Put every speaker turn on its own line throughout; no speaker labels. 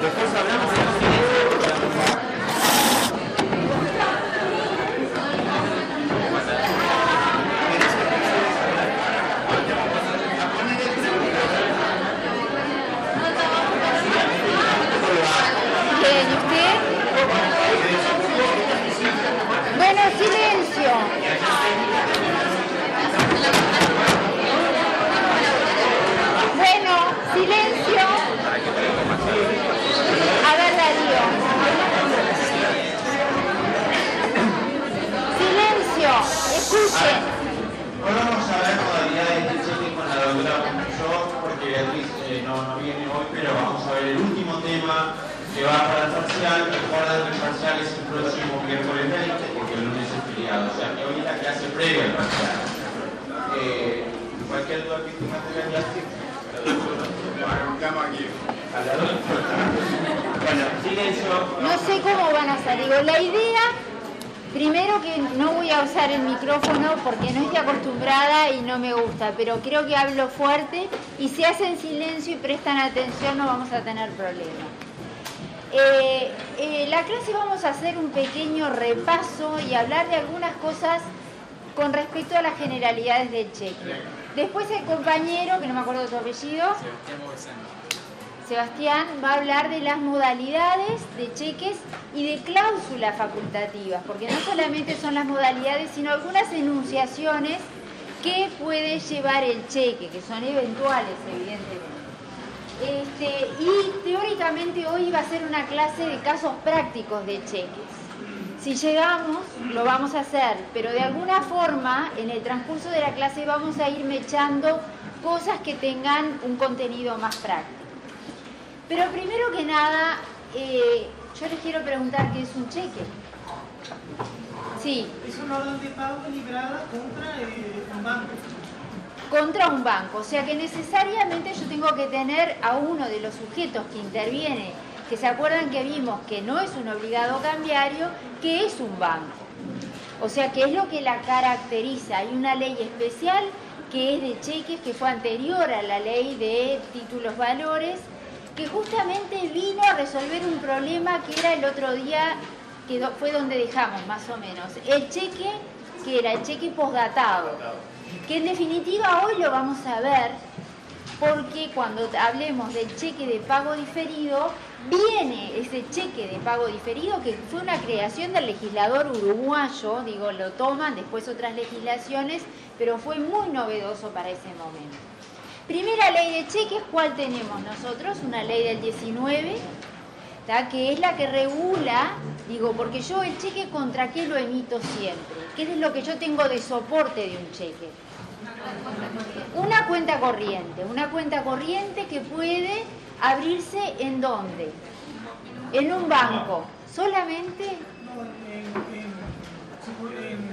Después hablamos de los silencios.
Bien, ¿y usted? Bueno, silencio. Bueno, silencio. A ver, Darío. Silencio. Escuchen.
Hoy vamos a ver modalidades de cheque con la doctora yo, porque Beatriz eh, no, no viene hoy, pero vamos a ver el último tema que va para el parcial. Recuerden que el parcial es el próximo miércoles 20, porque el lunes es feriado, o sea que hoy es la clase previa al parcial. Eh, cualquier duda que tengan de la clase, a la doctora. Bueno, silencio.
No sé cómo van a salir. Digo, la idea, primero que no voy a usar el micrófono porque no estoy acostumbrada y no me gusta, pero creo que hablo fuerte y si hacen silencio y atención no vamos a tener problemas. Eh, eh, la clase vamos a hacer un pequeño repaso y hablar de algunas cosas con respecto a las generalidades del cheque. Después el compañero, que no me acuerdo de tu apellido, Sebastián va a hablar de las modalidades de cheques y de cláusulas facultativas, porque no solamente son las modalidades, sino algunas enunciaciones que puede llevar el cheque, que son eventuales, evidentemente. Este, y teóricamente hoy va a ser una clase de casos prácticos de cheques. Si llegamos, lo vamos a hacer, pero de alguna forma, en el transcurso de la clase vamos a ir mechando cosas que tengan un contenido más práctico. Pero primero que nada, eh, yo les quiero preguntar qué es un cheque. Sí,
Es una orden de pago librada contra eh, un banco.
Contra un banco. O sea que necesariamente yo tengo que tener a uno de los sujetos que interviene, que se acuerdan que vimos que no es un obligado cambiario, que es un banco. O sea que es lo que la caracteriza. Hay una ley especial que es de cheques, que fue anterior a la ley de títulos valores, que justamente vino a resolver un problema que era el otro día, que fue donde dejamos más o menos. El cheque, que era el cheque postdatado, que en definitiva hoy lo vamos a ver porque cuando hablemos del cheque de pago diferido, viene ese cheque de pago diferido que fue una creación del legislador uruguayo, digo, lo toman después otras legislaciones, pero fue muy novedoso para ese momento. Primera ley de cheques, ¿cuál tenemos nosotros? Una ley del 19, ¿tá? que es la que regula, digo, porque yo el cheque contra qué lo emito siempre, qué es lo que yo tengo de soporte de un cheque. Una cuenta corriente, una cuenta corriente que puede abrirse en dónde? En un banco, solamente
No,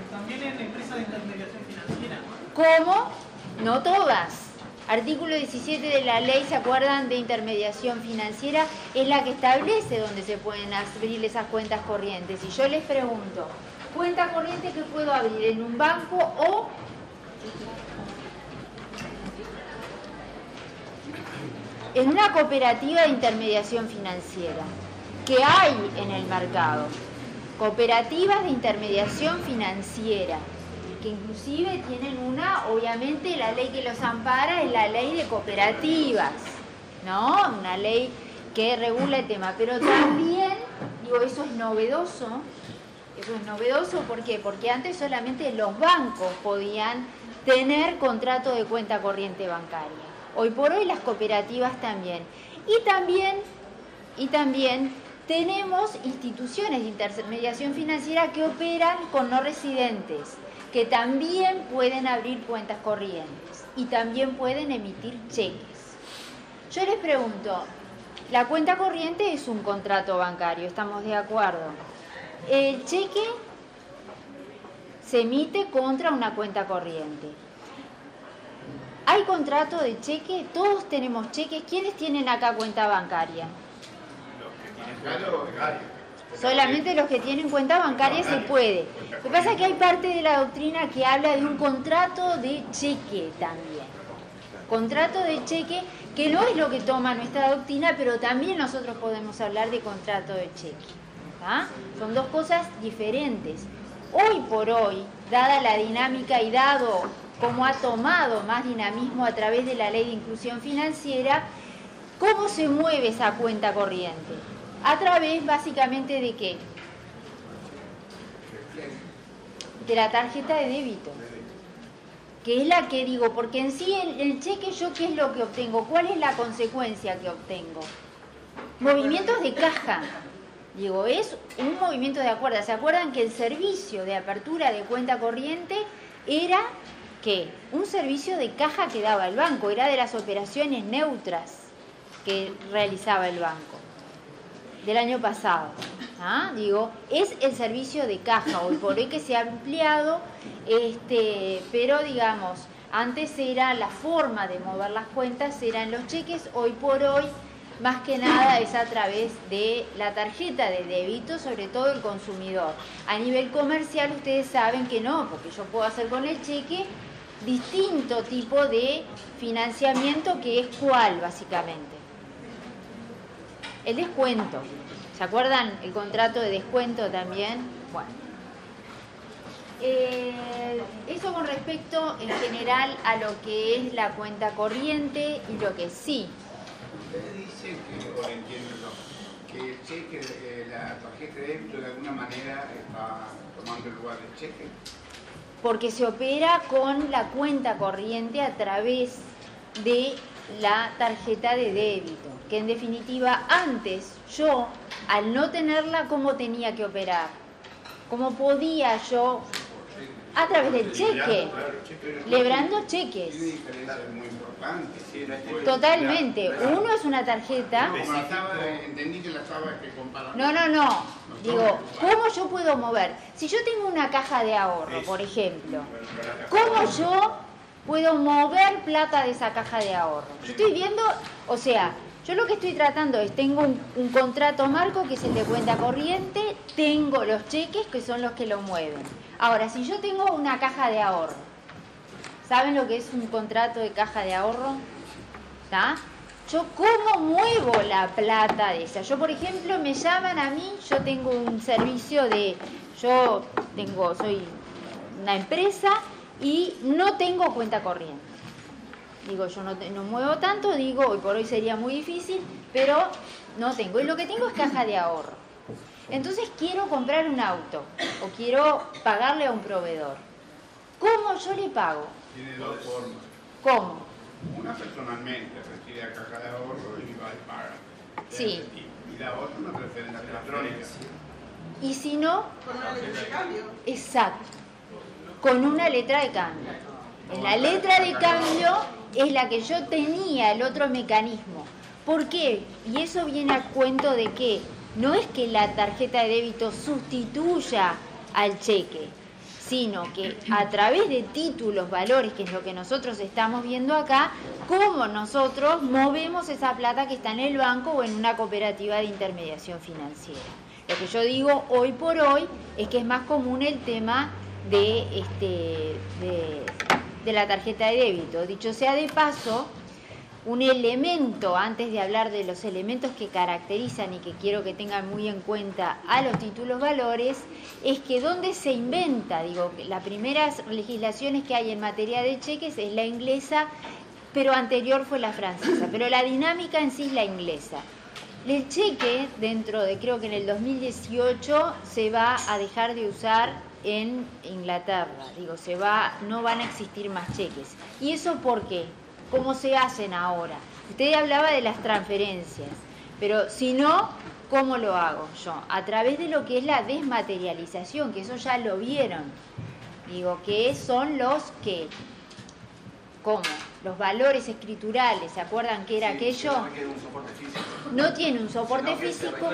también en empresas de intermediación financiera.
¿Cómo? No todas. Artículo 17 de la ley, ¿se acuerdan de intermediación financiera? Es la que establece dónde se pueden abrir esas cuentas corrientes. Y yo les pregunto, ¿cuenta corriente que puedo abrir en un banco o en una cooperativa de intermediación financiera? que hay en el mercado. Cooperativas de intermediación financiera, que inclusive tienen una, obviamente la ley que los ampara es la ley de cooperativas, ¿no? Una ley que regula el tema, pero también, digo, eso es novedoso, eso es novedoso, ¿por qué? Porque antes solamente los bancos podían tener contrato de cuenta corriente bancaria. Hoy por hoy las cooperativas también. Y también, y también tenemos instituciones de intermediación financiera que operan con no residentes, que también pueden abrir cuentas corrientes y también pueden emitir cheques. Yo les pregunto, la cuenta corriente es un contrato bancario, ¿estamos de acuerdo? El cheque se emite contra una cuenta corriente. ¿Hay contrato de cheque? Todos tenemos cheques. ¿Quiénes tienen acá cuenta bancaria? Solamente los que tienen cuenta bancaria se puede. Lo que pasa es que hay parte de la doctrina que habla de un contrato de cheque también. Contrato de cheque que no es lo que toma nuestra doctrina, pero también nosotros podemos hablar de contrato de cheque. ¿Tá? Son dos cosas diferentes. Hoy por hoy, dada la dinámica y dado cómo ha tomado más dinamismo a través de la ley de inclusión financiera, ¿cómo se mueve esa cuenta corriente? A través básicamente de qué? De la tarjeta de débito que es la que digo, porque en sí el, el, cheque yo qué es lo que obtengo, cuál es la consecuencia que obtengo. Movimientos de caja. Digo, es un movimiento de acuerdo. ¿Se acuerdan que el servicio de apertura de cuenta corriente era que un servicio de caja que daba el banco, era de las operaciones neutras que realizaba el banco del año pasado. ¿ah? Digo, es el servicio de caja hoy por hoy que se ha ampliado, este, pero digamos, antes era la forma de mover las cuentas, eran los cheques, hoy por hoy más que nada es a través de la tarjeta de débito, sobre todo el consumidor. A nivel comercial ustedes saben que no, porque yo puedo hacer con el cheque distinto tipo de financiamiento que es cuál básicamente. El descuento. ¿Se acuerdan el contrato de descuento también? Bueno. Eh, eso con respecto en general a lo que es la cuenta corriente y lo que sí.
Usted dice que, o entiendo que el cheque, eh, la tarjeta de débito de alguna manera está tomando el lugar del cheque.
Porque se opera con la cuenta corriente a través de la tarjeta de débito, que en definitiva antes yo, al no tenerla, ¿cómo tenía que operar? ¿Cómo podía yo? A través del cheque, lebrando cheques. Totalmente. Uno es una tarjeta. No, no, no. Digo, ¿cómo yo puedo mover? Si yo tengo una caja de ahorro, por ejemplo, ¿cómo yo puedo mover plata de esa caja de ahorro? Yo estoy viendo, o sea, yo lo que estoy tratando es, tengo un, un, contrato marco que es el de cuenta corriente, tengo los cheques que son los que lo mueven. Ahora, si yo tengo una caja de ahorro, ¿saben lo que es un contrato de caja de ahorro? ¿Está? Yo cómo muevo la plata de esa. Yo, por ejemplo, me llaman a mí, yo tengo un servicio de, yo tengo, soy una empresa y no tengo cuenta corriente. Digo, yo no, no, muevo tanto, digo, hoy por hoy sería muy difícil, pero no tengo. Y lo que tengo es caja de ahorro. Entonces quiero comprar un auto o quiero pagarle a un proveedor. ¿Cómo yo le pago?
Tiene dos formas.
¿Cómo?
Una personalmente, retire a caja de ahorro y va y paga.
Sí.
Y, y la otra una transferencia electrónica.
Y si no...
Con una letra de cambio.
Exacto. Con una letra de cambio. En la letra de cambio es la que yo tenía, el otro mecanismo. ¿Por qué? Y eso viene a cuento de que no es que la tarjeta de débito sustituya al cheque, sino que a través de títulos, valores, que es lo que nosotros estamos viendo acá, cómo nosotros movemos esa plata que está en el banco o en una cooperativa de intermediación financiera. Lo que yo digo hoy por hoy es que es más común el tema de, este, de, la tarjeta de débito. Dicho sea de paso, un elemento, antes de hablar de los elementos que caracterizan y que quiero que tengan muy en cuenta a los títulos valores, es que donde se inventa, digo, las primeras legislaciones que hay en materia de cheques es la inglesa, pero anterior fue la francesa, pero la dinámica en sí es la inglesa. El cheque, dentro de creo que en el 2018, se va a dejar de usar en Inglaterra, digo, se va, no van a existir más cheques. ¿Y eso por qué? ¿Cómo se hacen ahora? Usted hablaba de las transferencias, pero si no, ¿cómo lo hago yo? A través de lo que es la desmaterialización, que eso ya lo vieron. Digo, que son los que, ¿cómo? Los valores escriturales, ¿se acuerdan que era
Sí,
aquello?
No requiere un soporte físico.
No tiene un soporte
se
físico.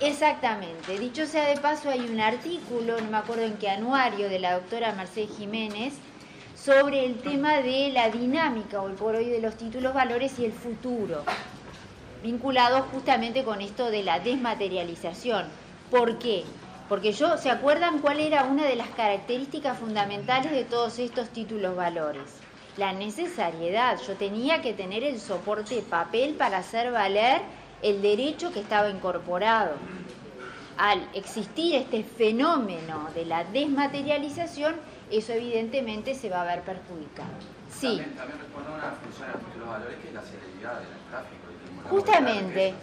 Exactamente. Dicho sea de paso, hay un artículo, no me acuerdo en qué anuario, de la doctora Mercedes Jiménez, sobre el tema de la dinámica hoy por hoy de los títulos valores y el futuro, vinculado justamente con esto de la desmaterialización. ¿Por qué? Porque yo, ¿se acuerdan cuál era una de las características fundamentales de todos estos títulos valores? la necesariedad. Yo tenía que tener el soporte papel para hacer valer el derecho que estaba incorporado. Al existir este fenómeno de la desmaterialización, eso evidentemente se va a ver perjudicado. Sí.
También, también responde a una función de los valores que es la celeridad del tráfico. y
Justamente.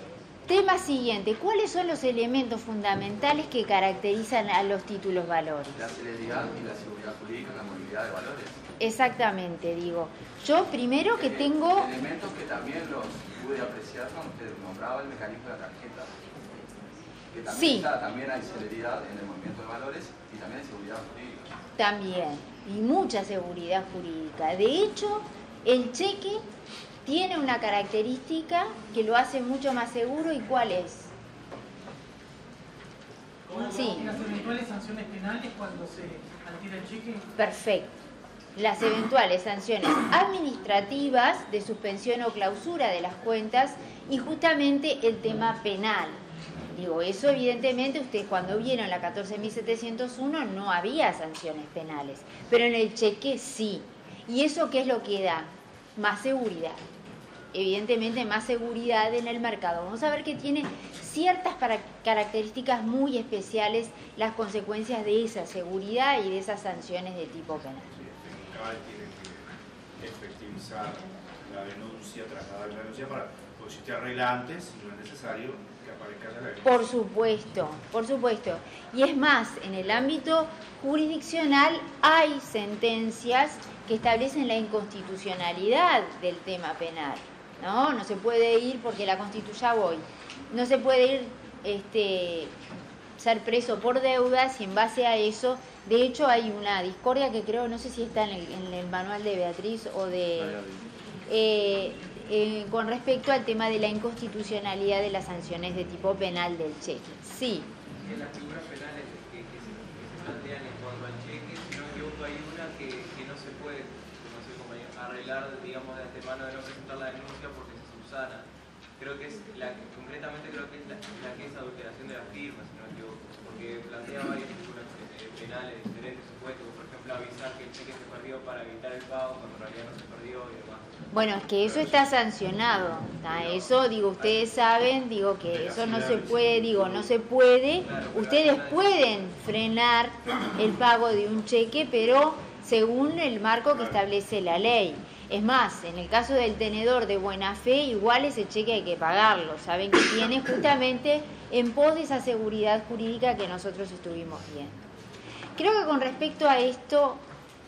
Tema siguiente, ¿cuáles son los elementos fundamentales que caracterizan a los títulos valores?
La celeridad y la seguridad jurídica en la movilidad de valores.
Exactamente, digo. Yo primero que tengo...
Elementos que también los pude apreciar cuando usted nombraba el mecanismo de la tarjeta. Que también,
Sí.
está- también hay celeridad en el movimiento de valores y también hay seguridad jurídica.
También, y mucha seguridad jurídica. De hecho, el cheque tiene una característica que lo hace mucho más seguro y cuál es. Sí.
Las eventuales sanciones penales cuando se altera el cheque.
Perfecto. Las eventuales sanciones administrativas de suspensión o clausura de las cuentas y justamente el tema penal. Digo, eso evidentemente ustedes cuando vieron la 14.701 no había sanciones penales, pero en el cheque sí. ¿Y eso qué es lo que da? Más seguridad. Evidentemente más seguridad en el mercado. Vamos a ver que tiene ciertas características muy especiales las consecuencias de esa seguridad y de esas sanciones de tipo penal.
la denuncia, trasladar la denuncia para, porque si usted no es necesario
Por supuesto, por supuesto. Y es más, en el ámbito jurisdiccional hay sentencias que establecen la inconstitucionalidad del tema penal. No, no se puede ir porque la constituya voy. No se puede ir este ser preso por deudas y en base a eso, de hecho hay una discordia que creo, no sé si está en el, en el manual de Beatriz o de eh, eh, con respecto al tema de la inconstitucionalidad de las sanciones de tipo penal del cheque. Sí,
En las figuras penales que, se, plantean en cuanto al cheque, si no equivoco, hay una que, no se puede, arreglar, digamos, de antemano de no presentar la denuncia porque se subsana. Creo que es la concretamente creo que es la, la que es adulteración de la firma, si no equivoco, porque plantea varias figuras eh, penales, diferentes supuestos, por ejemplo, avisar que el cheque se perdió para evitar el pago cuando en realidad no se perdió y demás.
Bueno, es que eso está sancionado. Eso, digo, ustedes saben, digo que eso no se puede, digo, no se puede. Ustedes pueden frenar el pago de un cheque, pero según el marco que establece la ley. Es más, en el caso del tenedor de buena fe, igual ese cheque hay que pagarlo. Saben que tiene justamente en pos de esa seguridad jurídica que nosotros estuvimos viendo. Creo que con respecto a esto,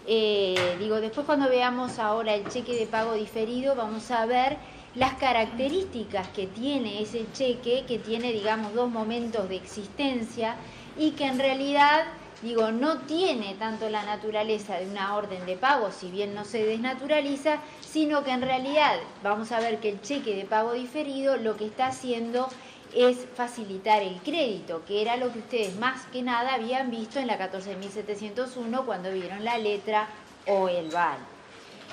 eh, digo, después cuando veamos ahora el cheque de pago diferido, vamos a ver las características que tiene ese cheque, que tiene, digamos, dos momentos de existencia y que en realidad, digo, no tiene tanto la naturaleza de una orden de pago, si bien no se desnaturaliza, sino que en realidad vamos a ver que el cheque de pago diferido lo que está haciendo es facilitar el crédito, que era lo que ustedes más que nada habían visto en la 14.701 cuando vieron la letra o el VAL.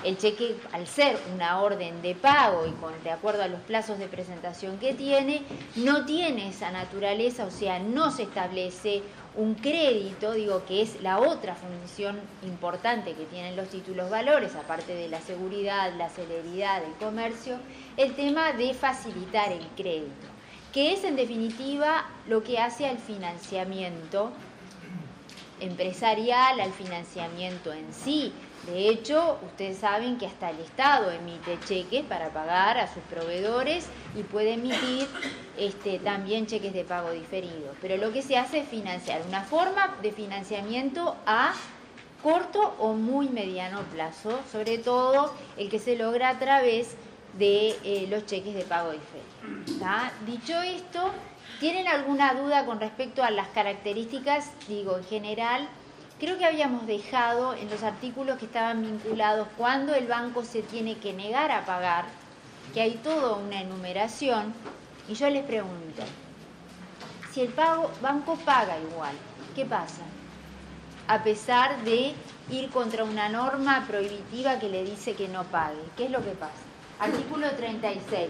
El cheque, al ser una orden de pago y con, de acuerdo a los plazos de presentación que tiene, no tiene esa naturaleza, o sea, no se establece un crédito, digo que es la otra función importante que tienen los títulos valores, aparte de la seguridad, la celeridad del comercio, el tema de facilitar el crédito, que es en definitiva lo que hace al financiamiento empresarial, al financiamiento en sí. De hecho, ustedes saben que hasta el Estado emite cheques para pagar a sus proveedores y puede emitir este, también cheques de pago diferido. Pero lo que se hace es financiar, una forma de financiamiento a corto o muy mediano plazo, sobre todo el que se logra a través eh, los cheques de pago diferido. ¿tá? Dicho esto, ¿tienen alguna duda con respecto a las características, digo, en general? Creo que habíamos dejado en los artículos que estaban vinculados cuando el banco se tiene que negar a pagar, que hay toda una enumeración, y yo les pregunto, si el pago, banco paga igual, ¿qué pasa? A pesar de ir contra una norma prohibitiva que le dice que no pague, ¿qué es lo que pasa? Artículo 36.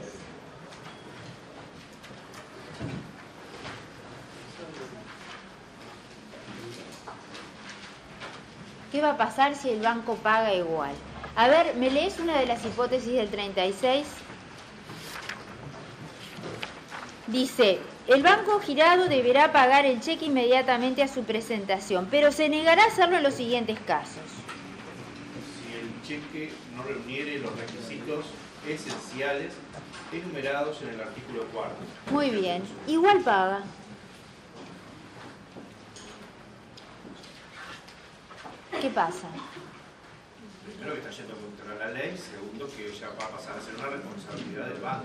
¿Qué va a pasar si el banco paga igual? A ver, ¿me lees una de las hipótesis del 36? Dice, el banco girado deberá pagar el cheque inmediatamente a su presentación, pero se negará a hacerlo en los siguientes casos.
Si el cheque no reuniere los requisitos esenciales enumerados en el artículo cuarto.
Muy bien, igual paga. ¿Qué pasa?
Primero que está yendo contra la ley, segundo que ya va a pasar a ser una responsabilidad del banco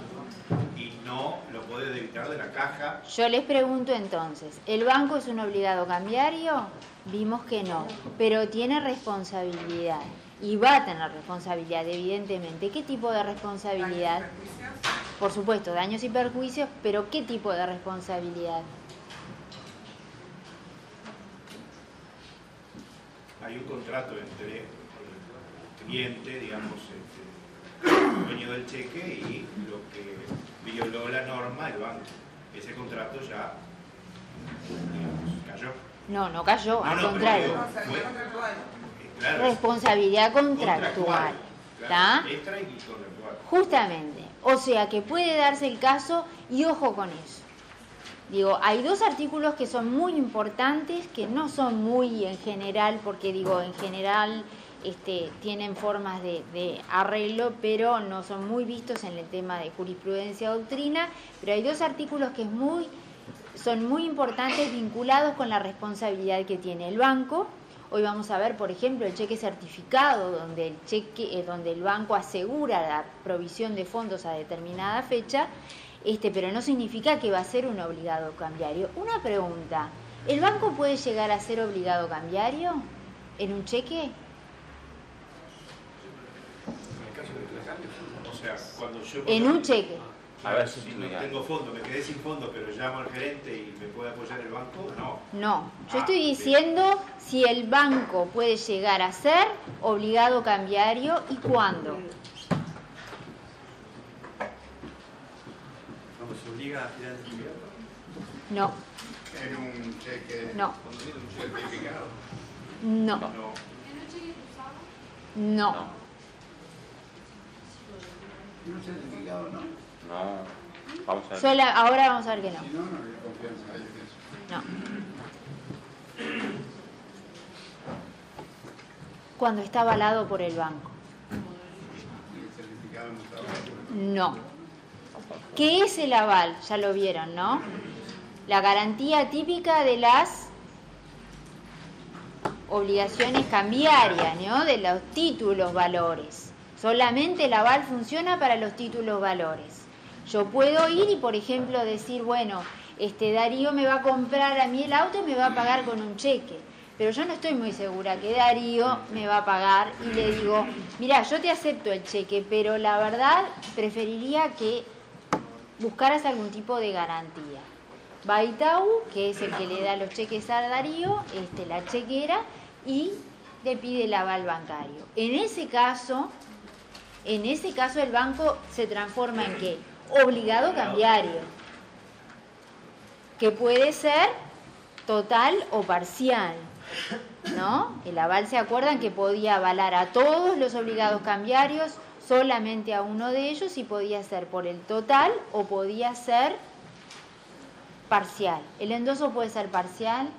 y no lo puede debitar de la caja.
Yo les pregunto entonces, ¿el banco es un obligado cambiario? Vimos que no, pero tiene responsabilidad y va a tener responsabilidad, evidentemente. ¿Qué tipo de responsabilidad? Por supuesto, daños y perjuicios, pero ¿qué tipo de responsabilidad?
Hay un contrato entre el cliente, digamos, este, el dueño del cheque y lo que violó la norma, el banco. Ese contrato ya, digamos, cayó.
No, no cayó, al
No,
contrario.
pero claro,
Responsabilidad contractual. ¿Está?
Extra y contractual.
Justamente. O sea que puede darse el caso y ojo con eso. Digo, hay dos artículos que son muy importantes, que no son muy en general, porque digo, en general este, tienen formas de, de arreglo, pero no son muy vistos en el tema de jurisprudencia doctrina, pero hay dos artículos que es muy, son muy importantes vinculados con la responsabilidad que tiene el banco. Hoy vamos a ver, por ejemplo, el cheque certificado, donde el cheque, eh, donde el banco asegura la provisión de fondos a determinada fecha, este, pero no significa que va a ser un obligado cambiario. Una pregunta, ¿el banco puede llegar a ser obligado cambiario en un cheque?
O sea, cuando yo...
En un cheque.
A ver
si no tengo fondo, me quedé sin fondo, pero llamo al gerente y me puede apoyar el banco, no.
No, yo
Ah,
estoy
bien.
diciendo si el banco puede llegar a ser obligado cambiario y cuándo.
Cuando se obliga a girar el.
No,
En un cheque
no,
certificado.
no,
No.
no.
En un certificado no.
No. Vamos a ver.
Ahora vamos a ver que no.
Si no, no hay confianza en eso.
No. Cuando está avalado por el banco.
El certificado no estaba.
No. ¿Qué es el aval? Ya lo vieron, ¿no? La garantía típica de las obligaciones cambiarias, ¿no? De los títulos valores. Solamente el aval funciona para los títulos valores. Yo puedo ir y, por ejemplo, decir, bueno, este Darío me va a comprar a mí el auto y me va a pagar con un cheque. Pero yo no estoy muy segura que Darío me va a pagar y le digo, mira, yo te acepto el cheque, pero la verdad preferiría que buscaras algún tipo de garantía. Va Itaú, que es el que le da los cheques a Darío, este, la chequera, y le pide el aval bancario. En ese caso, en ese caso el banco se transforma en qué? Obligado cambiario, que puede ser total o parcial. ¿No? El aval se acuerdan que podía avalar a todos los obligados cambiarios, solamente a uno de ellos y podía ser por el total o podía ser parcial. ¿El endoso puede ser parcial?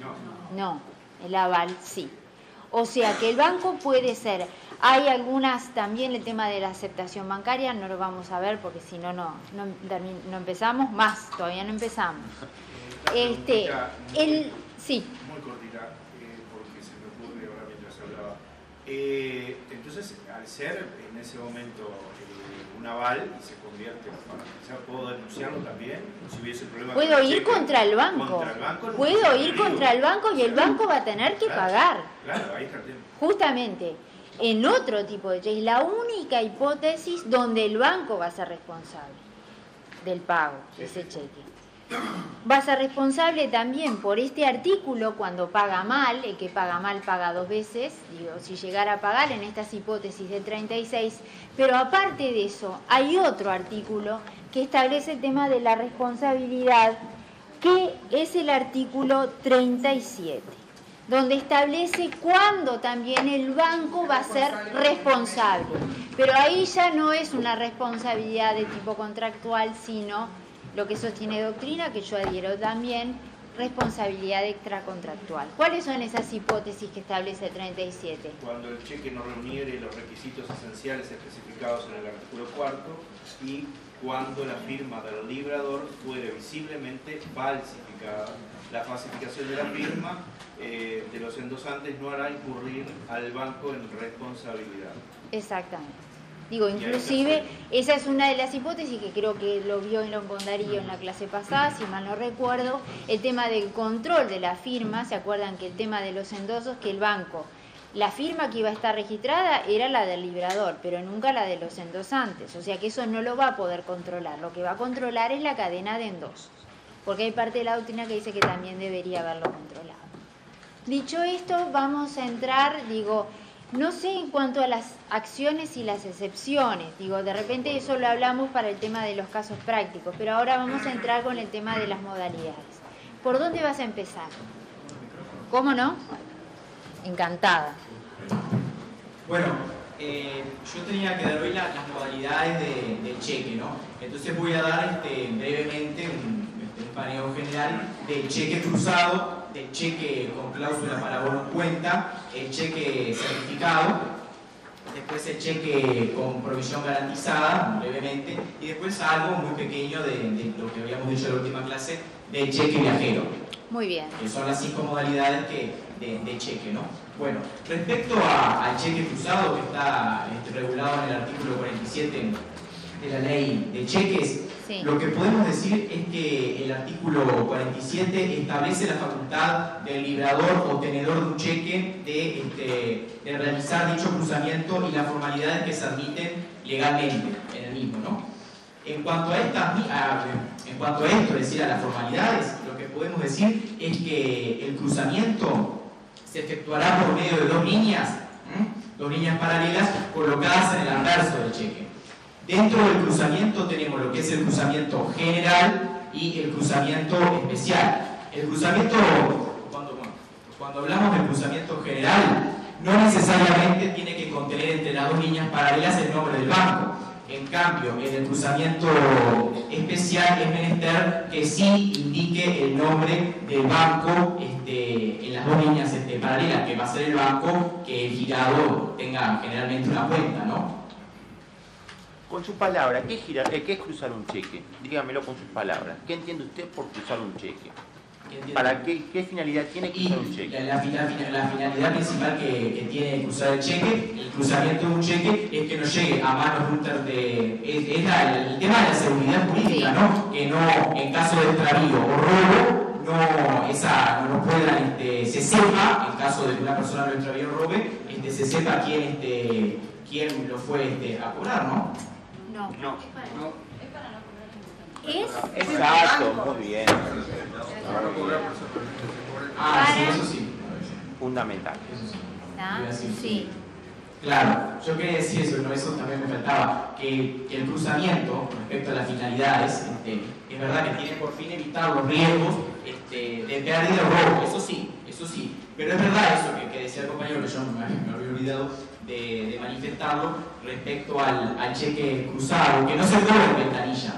No.
No, el aval sí. O sea que el banco puede ser. Hay algunas también el tema de la aceptación bancaria, no lo vamos a ver porque si no, no, no, empezamos más, todavía no empezamos. Este, el, sí,
Muy cortita, eh, porque se me ocurre ahora mientras hablaba. Eh, entonces, al ser en ese momento eh, un aval y se convierte en ¿puedo denunciarlo también? Si hubiese problema con
puedo
el
ir
cheque.
contra el banco.
Contra el banco no
Puedo ir contra el banco y el banco va a tener que
Claro.
pagar.
Claro, ahí está el tema.
Justamente, en otro tipo de cheque, la única hipótesis donde el banco va a ser responsable del pago de ese cheque. Va a ser responsable también por este artículo cuando paga mal, el que paga mal paga dos veces, digo, si llegara a pagar en estas hipótesis del 36, pero aparte de eso, hay otro artículo que establece el tema de la responsabilidad, que es el artículo 37. Donde establece cuándo también el banco va a ser responsable. Pero ahí ya no es una responsabilidad de tipo contractual, sino lo que sostiene doctrina, que yo adhiero también, responsabilidad extracontractual. ¿Cuáles son esas hipótesis que establece el 37?
Cuando el cheque no reuniere los requisitos esenciales especificados en el artículo cuarto y cuando la firma del librador fuere visiblemente falsificada. La falsificación de la firma eh, de los endosantes no hará incurrir al banco en responsabilidad.
Exactamente. Digo, inclusive, esa es una de las hipótesis que creo que lo vio en Longon Darío en la clase pasada, si mal no recuerdo, el tema del control de la firma, ¿se acuerdan que el tema de los endosos, que el banco, la firma que iba a estar registrada era la del librador, pero nunca la de los endosantes, o sea que eso no lo va a poder controlar, lo que va a controlar es la cadena de endosos, porque hay parte de la doctrina que dice que también debería haberlo controlado. Dicho esto, vamos a entrar, digo, no sé en cuanto a las acciones y las excepciones, digo, de repente eso lo hablamos para el tema de los casos prácticos, pero ahora vamos a entrar con el tema de las modalidades. ¿Por dónde vas a empezar? ¿Cómo no? Encantada.
Bueno, eh, yo tenía que dar hoy la- las modalidades de- del cheque, ¿no? Entonces voy a dar este, brevemente un, este, un paneo general del cheque cruzado, del cheque con cláusula para bono en cuenta, el cheque certificado, después el cheque con provisión garantizada, brevemente, y después algo muy pequeño de, de lo que habíamos dicho en la última clase, del cheque viajero
Muy bien.
que son las cinco modalidades que, de, de cheque, ¿no? Bueno, respecto a- al cheque cruzado que está este, regulado en el artículo 47 de la ley de cheques,
Sí.
lo que podemos decir es que el artículo 47 establece la facultad del librador o tenedor de un cheque de, este, de realizar dicho cruzamiento y las formalidades que se admiten legalmente en el mismo, ¿no? En cuanto a, estas, mi- a- en cuanto a esto, es decir, a las formalidades, lo que podemos decir es que el cruzamiento se efectuará por medio de dos líneas, ¿m? dos líneas paralelas colocadas en el anverso del cheque. Dentro del cruzamiento tenemos lo que es el cruzamiento general y el cruzamiento especial. El cruzamiento, cuando, cuando hablamos del cruzamiento general, no necesariamente tiene que contener entre las dos líneas paralelas el nombre del banco. En cambio, en el cruzamiento especial es menester que sí indique el nombre del banco este, en las dos líneas este, paralelas, que va a ser el banco que el girado tenga generalmente una cuenta, ¿no?
Con sus palabras, ¿qué girar- eh, ¿qué es cruzar un cheque? Dígamelo con sus palabras. ¿Qué entiende usted por cruzar un cheque? ¿Para qué, qué finalidad tiene
Y
cruzar un cheque?
la, la fina- fina- la finalidad principal que, que tiene cruzar el cheque, el cruzamiento de un cheque, es que no llegue a manos de es, es la- el tema de la seguridad jurídica,
Sí.
¿no? Que no, en caso de extravío o robo, no, esa, no lo puedan, este, se sepa, en caso de que una persona lo extravíe o robe, este, se sepa quién, este, quién lo fue este, a cobrar, ¿no?
No.
No.
Es
Exacto, muy bien.
Ah, sí,
Para-
eso sí.
Fundamental.
Eso sí. Claro, yo quería decir eso, ¿no? eso también me faltaba, que, que el cruzamiento respecto a las finalidades, este, es verdad que tiene por fin evitar los riesgos este, de pérdida o robo, eso sí, eso sí, pero es verdad eso que, que decía el compañero, que yo me, me había olvidado de, de manifestarlo respecto al, al cheque cruzado, que no se cobra en ventanilla.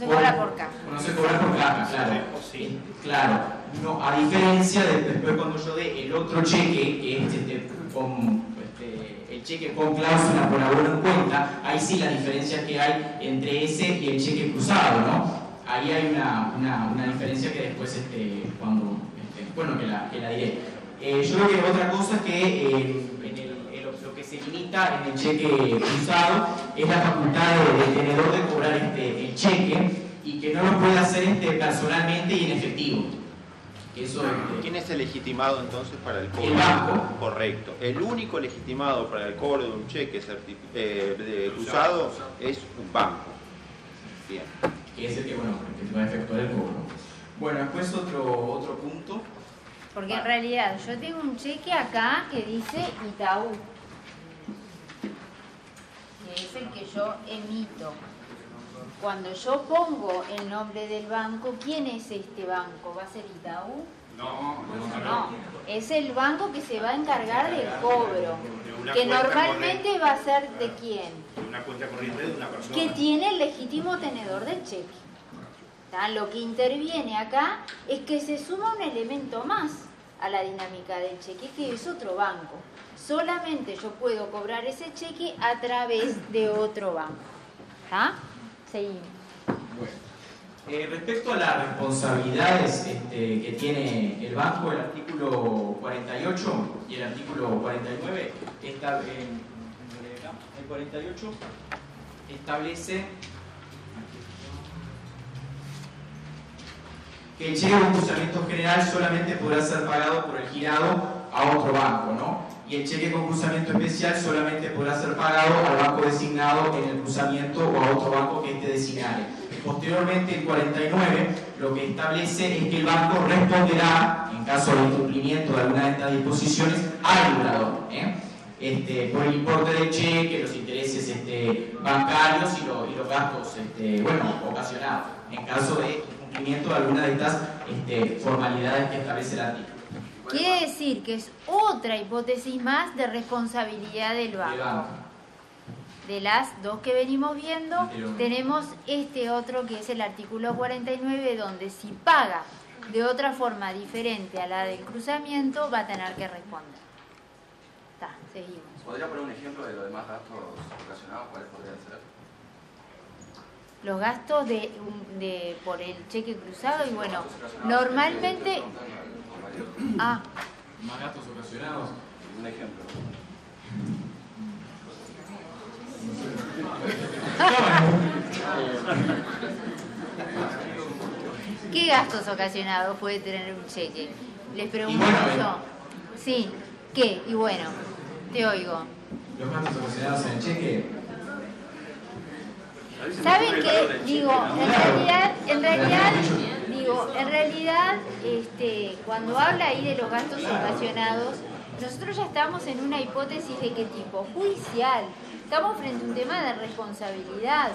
No se cobra por caja.
No se cobra por caja, claro.
Sí.
Claro, no, a diferencia de después cuando yo dé el otro cheque, que es este, con, este, el cheque con cláusula por abono en cuenta, ahí sí la diferencia que hay entre ese y el cheque cruzado, ¿no? Ahí hay una, una, una diferencia que después, este, cuando, este, bueno, que la, que la diré. Eh, yo creo que otra cosa es que eh, se limita en el cheque cruzado es la facultad de- del tenedor de cobrar este, el cheque y que no lo puede hacer este, personalmente y en efectivo. Eso, este,
¿Quién es el legitimado entonces para el cobro?
El banco.
Correcto. El único legitimado para el cobro de un cheque eh, de cruzado es un banco. Bien.
que es el que, bueno, el que va a efectuar el cobro. Bueno, después otro, otro punto.
Porque en realidad yo tengo un cheque acá que dice Itaú. Que es el que yo emito. Cuando yo pongo el nombre del banco, ¿quién es este banco? ¿Va a ser Itaú?
No, no,
No, es el banco que se va a encargar del cobro,
De
que normalmente va a ser de quién,
de una cuenta corriente de una persona.
que tiene el legítimo tenedor del cheque. ¿Tá? Lo que interviene acá es que se suma un elemento más a la dinámica del cheque, que es otro banco. Solamente yo puedo cobrar ese cheque a través de otro banco. ¿Está? Seguimos.
Eh, respecto a las responsabilidades este, que tiene el banco, el artículo 48 y el artículo 49, está, en- el 48 establece que el cheque de concursamiento general solamente podrá ser pagado por el girado a otro banco, ¿no? Y el cheque de concursamiento especial solamente podrá ser pagado al banco designado en el cruzamiento o a otro banco que esté designado. Posteriormente, el 49 lo que establece es que el banco responderá, en caso de incumplimiento de alguna de estas disposiciones, al librador, ¿eh? Este, por el importe del cheque, los intereses este, bancarios y, lo- y los gastos este, bueno, ocasionados, en caso de incumplimiento de alguna de estas este, formalidades que establece el artículo.
Quiere decir que es otra hipótesis más de responsabilidad del
del
banco. De las dos que venimos viendo, tenemos este otro que es el artículo 49, donde si paga de otra forma diferente a la del cruzamiento, va a tener que responder. Está, seguimos.
¿Podría poner un ejemplo de los demás gastos ocasionados? ¿Cuáles podrían ser?
Los gastos de, de por el cheque cruzado y bueno, normalmente... Ah,
Más gastos ocasionados.
Un ejemplo.
¿qué gastos ocasionados puede tener un cheque? Les pregunto yo. Sí, ¿qué? Y bueno, te oigo.
Los gastos ocasionados en el cheque.
¿Saben qué? Digo, en realidad, en realidad, digo, en realidad, este, cuando habla ahí de los gastos ocasionados, nosotros ya estamos en una hipótesis de qué tipo, judicial. Estamos frente a un tema de responsabilidad.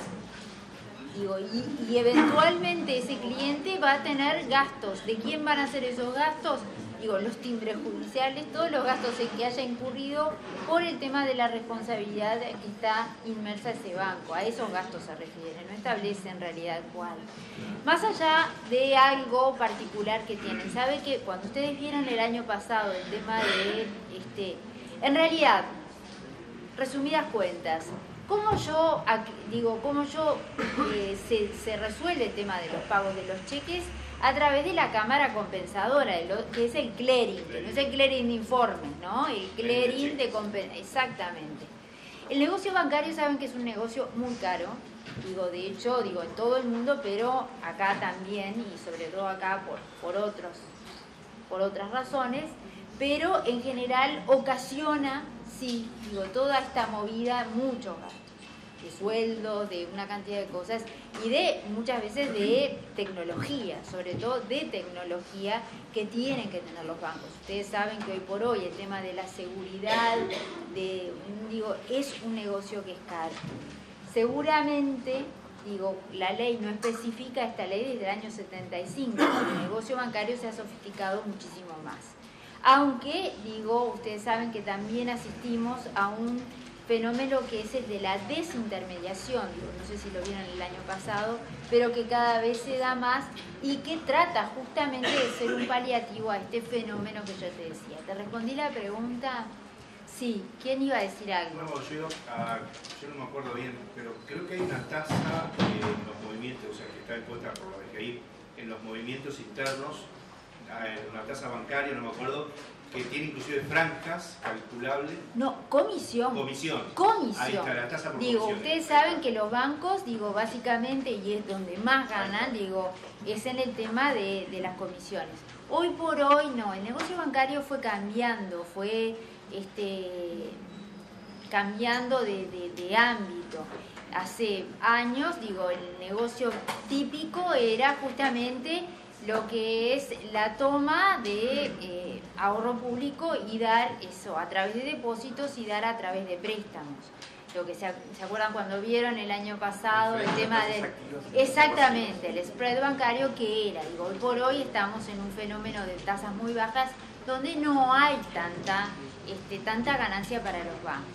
Digo, y, y eventualmente ese cliente va a tener gastos. ¿De quién van a ser esos gastos? Digo, los timbres judiciales, todos los gastos en que haya incurrido por el tema de la responsabilidad que está inmersa ese banco. A esos gastos se refiere, no establece en realidad cuál. Más allá de algo particular que tienen, sabe que cuando ustedes vieron el año pasado el tema de, este, en realidad, resumidas cuentas, ¿cómo yo, digo, cómo yo eh, se resuelve el tema de los pagos de los cheques? A través de la cámara compensadora, que es el clearing, que no es el clearing de informes, ¿no? El clearing de compen- exactamente. El negocio bancario saben que es un negocio muy caro, digo, de hecho, digo, en todo el mundo, pero acá también, y sobre todo acá por, por otros, por otras razones, pero en general ocasiona, sí, digo, toda esta movida, muchos gastos, de sueldos, de una cantidad de cosas, y de muchas veces de tecnología, sobre todo de tecnología que tienen que tener los bancos. Ustedes saben que hoy por hoy el tema de la seguridad, de, digo, es un negocio que es caro. Seguramente, digo, la ley no especifica esta ley desde el año 75, pero el negocio bancario se ha sofisticado muchísimo más. Aunque, digo, ustedes saben que también asistimos a un fenómeno que es el de la desintermediación, digo, no sé si lo vieron el año pasado, pero que cada vez se da más y que trata justamente de ser un paliativo a este fenómeno que yo te decía. ¿Te respondí la pregunta? Sí, ¿quién iba a decir algo?
No, yo, ah, yo no me acuerdo bien, pero creo que hay una tasa eh, en los movimientos, o sea, que está impuesta por la BGI, en los movimientos internos, ah, una tasa bancaria, no me acuerdo, que tiene inclusive franjas calculables,
No, comisión.
comisión.
Comisión.
Ahí está, la tasa por
Digo, ustedes saben que los bancos, digo, básicamente, y es donde más ganan, digo, es en el tema de, de las comisiones. Hoy por hoy no, el negocio bancario fue cambiando, fue este cambiando de, de- de ámbito. Hace años, digo, el negocio típico era justamente lo que es la toma de eh, ahorro público y dar eso a través de depósitos y dar a través de préstamos. lo que se, se acuerdan cuando vieron el año pasado el tema del exactamente el spread bancario que era digo hoy por hoy estamos en un fenómeno de tasas muy bajas donde no hay tanta este, tanta ganancia para los bancos.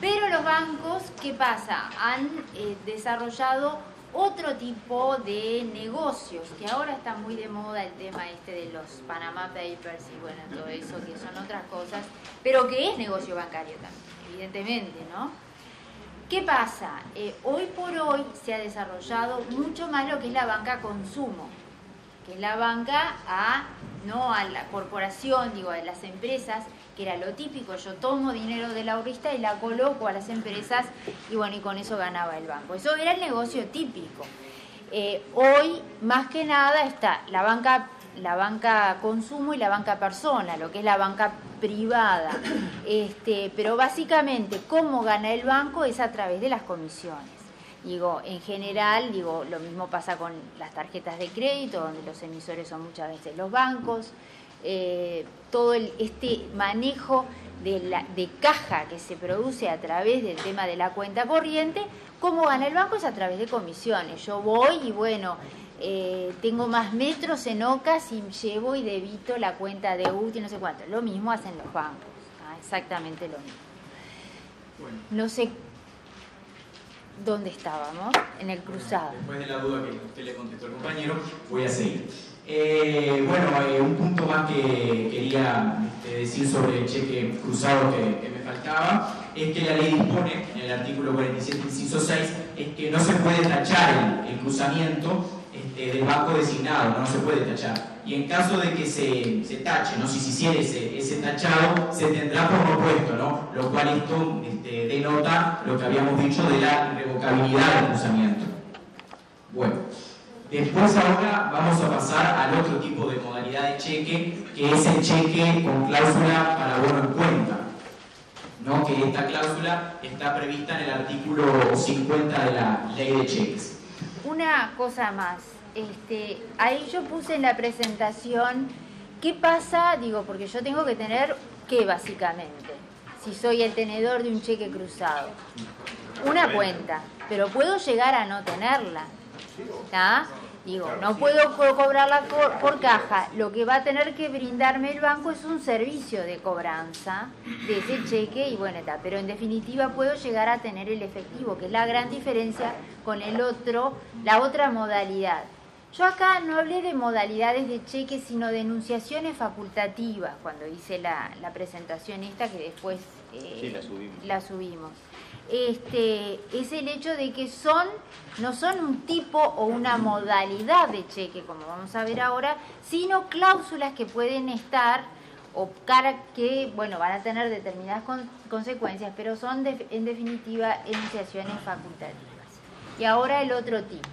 Pero los bancos qué pasa han eh, desarrollado otro tipo de negocios, que ahora está muy de moda el tema este de los Panama Papers y bueno, todo eso, que son otras cosas, pero que es negocio bancario también, evidentemente, ¿no? ¿Qué pasa? Eh, hoy por hoy se ha desarrollado mucho más lo que es la banca consumo, que la banca a, no a la corporación, digo, a las empresas, que era lo típico, yo tomo dinero de la ahorrista y la coloco a las empresas y bueno, y con eso ganaba el banco. Eso era el negocio típico. Eh, hoy, más que nada, está la banca, la banca consumo y la banca persona, lo que es la banca privada. Este, pero básicamente, cómo gana el banco es a través de las comisiones. Digo, en general, digo, lo mismo pasa con las tarjetas de crédito, donde los emisores son muchas veces los bancos. Eh, todo este manejo de, la, de caja que se produce a través del tema de la cuenta corriente, ¿cómo gana el banco? Es a través de comisiones. Yo voy y bueno, eh, tengo más metros en OCAS y llevo y debito la cuenta de UTI, no sé cuánto. Lo mismo hacen los bancos, ¿ah? exactamente lo mismo. No sé dónde estábamos, en el cruzado.
Después de la duda que usted le contestó al compañero, voy a seguir. Eh, bueno, eh, un punto más que quería este, decir sobre el cheque cruzado que, me faltaba es que la ley dispone, en el artículo 47, inciso 6, es que no se puede tachar el, cruzamiento este, del banco designado, no, se puede tachar. Y en caso de que se, se tache, ¿no? si se hiciera ese, ese, tachado, se tendrá por opuesto, ¿no? lo cual esto denota lo que habíamos dicho de la irrevocabilidad del cruzamiento. Bueno. Después ahora vamos a pasar al otro tipo de modalidad de cheque, que es el cheque con cláusula para bono en cuenta. ¿no? Que esta cláusula está prevista en el artículo 50 de la ley de cheques.
Una cosa más, este, ahí yo puse en la presentación qué pasa, digo, porque yo tengo que tener qué básicamente, si soy el tenedor de un cheque cruzado. Una cuenta, pero puedo llegar a no tenerla. Digo, no puedo cobrarla por, caja. Lo que va a tener que brindarme el banco es un servicio de cobranza de ese cheque y bueno, está. Pero en definitiva puedo llegar a tener el efectivo, que es la gran diferencia con el otro, la otra modalidad. Yo acá no hablé de modalidades de cheque, sino de enunciaciones facultativas, cuando hice la, presentación esta que después
eh,
La subimos este, es el hecho de que son, no son un tipo o una modalidad de cheque, como vamos a ver ahora, sino cláusulas que pueden estar o cara que, bueno, van a tener determinadas consecuencias, pero son en definitiva enunciaciones facultativas. Y ahora el otro tipo.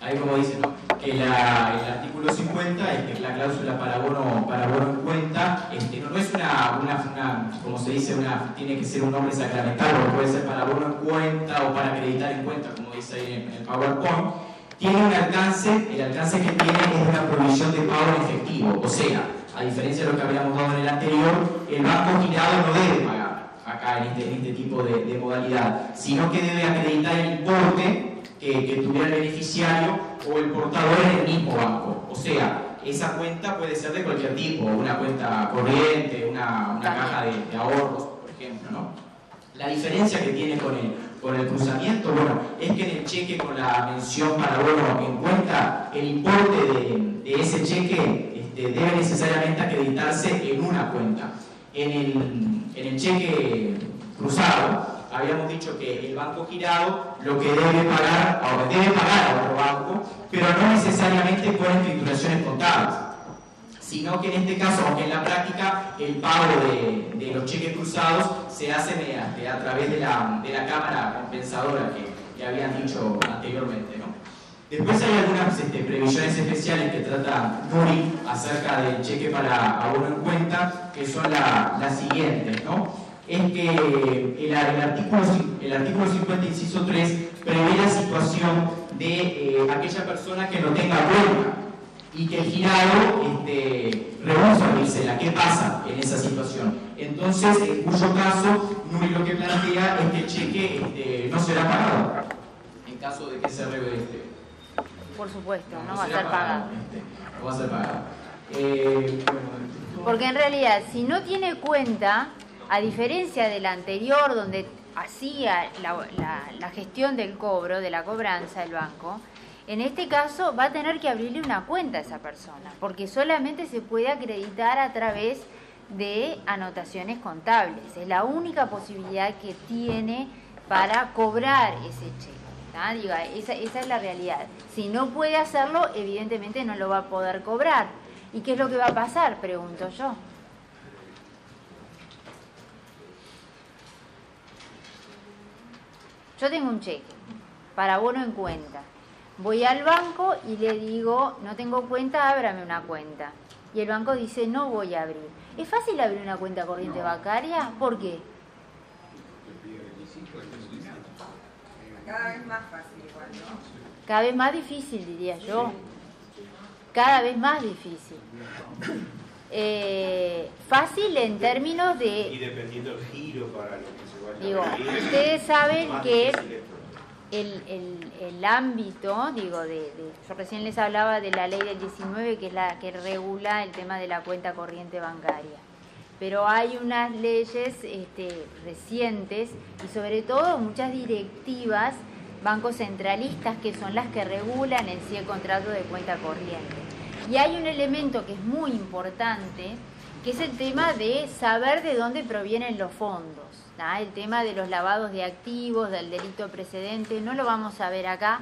Ahí como dice, ¿no? que el artículo 50 es que la cláusula para bono, para bono en cuenta este, no, es una, una, como se dice, una, tiene que ser un nombre sacramental, puede ser para bono en cuenta o para acreditar en cuenta, como dice ahí en, el PowerPoint, tiene un alcance, el alcance que tiene es una provisión de pago en efectivo, o sea, a diferencia de lo que habíamos dado en el anterior, el banco girado no debe pagar acá en este, en este tipo de, de modalidad, sino que debe acreditar el importe que, tuviera el beneficiario o el portador en el mismo banco. O sea, esa cuenta puede ser de cualquier tipo, una cuenta corriente, una, una caja de, ahorros, por ejemplo. ¿no? La diferencia que tiene con el, con el cruzamiento, bueno, es que en el cheque con la mención para bono en cuenta, el importe de, de ese cheque este, debe necesariamente acreditarse en una cuenta. En el, en el cheque cruzado, habíamos dicho que el banco girado lo que debe pagar, ahora debe pagar a otro banco, pero no necesariamente por escrituraciones contables, sino que en este caso, aunque en la práctica el pago de, los cheques cruzados se hace a través de la, de la cámara compensadora que, que habían dicho anteriormente. ¿no? Después hay algunas este, previsiones especiales que trata Nuri acerca del cheque para abono en cuenta, que son las siguientes. ¿no? Es que el, artículo, el artículo 50, inciso 3, prevé la situación de eh, aquella persona que no tenga cuenta. y que el girado este, rehúsa abrírsela. ¿Qué pasa en esa situación? Entonces, en cuyo caso, Nuri lo que plantea es que el cheque este, no será pagado en caso de que se revele.
Por supuesto, no,
No
va a ser pagado.
este, no va a ser pagado. Eh, bueno,
Porque en realidad, si no tiene cuenta, a diferencia del anterior, donde hacía la, gestión del cobro, de la cobranza del banco, en este caso va a tener que abrirle una cuenta a esa persona, porque solamente se puede acreditar a través de anotaciones contables. Es la única posibilidad que tiene para cobrar ese cheque. ¿tá? Digo, esa, esa es la realidad. Si no puede hacerlo, evidentemente no lo va a poder cobrar. ¿Y qué es lo que va a pasar? Pregunto yo. Yo tengo un cheque para bono en cuenta. Voy al banco y le digo, no tengo cuenta, ábrame una cuenta. Y el banco dice, no voy a abrir. ¿Es fácil abrir una cuenta corriente bancaria? ¿Por qué?
Cada vez más fácil igual, ¿no?
Cada vez más difícil, diría yo. Cada vez más difícil. Eh, fácil en términos
Y
de,
dependiendo del giro para lo que
digo, ustedes saben que el, el- el ámbito, digo, de- yo recién les hablaba de la ley del 19, que es la que regula el tema de la cuenta corriente bancaria. Pero hay unas leyes este, recientes y sobre todo muchas directivas bancos centralistas que son las que regulan en sí el contrato de cuenta corriente. Y hay un elemento que es muy importante, que es el tema de saber de dónde provienen los fondos. El tema de los lavados de activos, del delito precedente, no lo vamos a ver acá.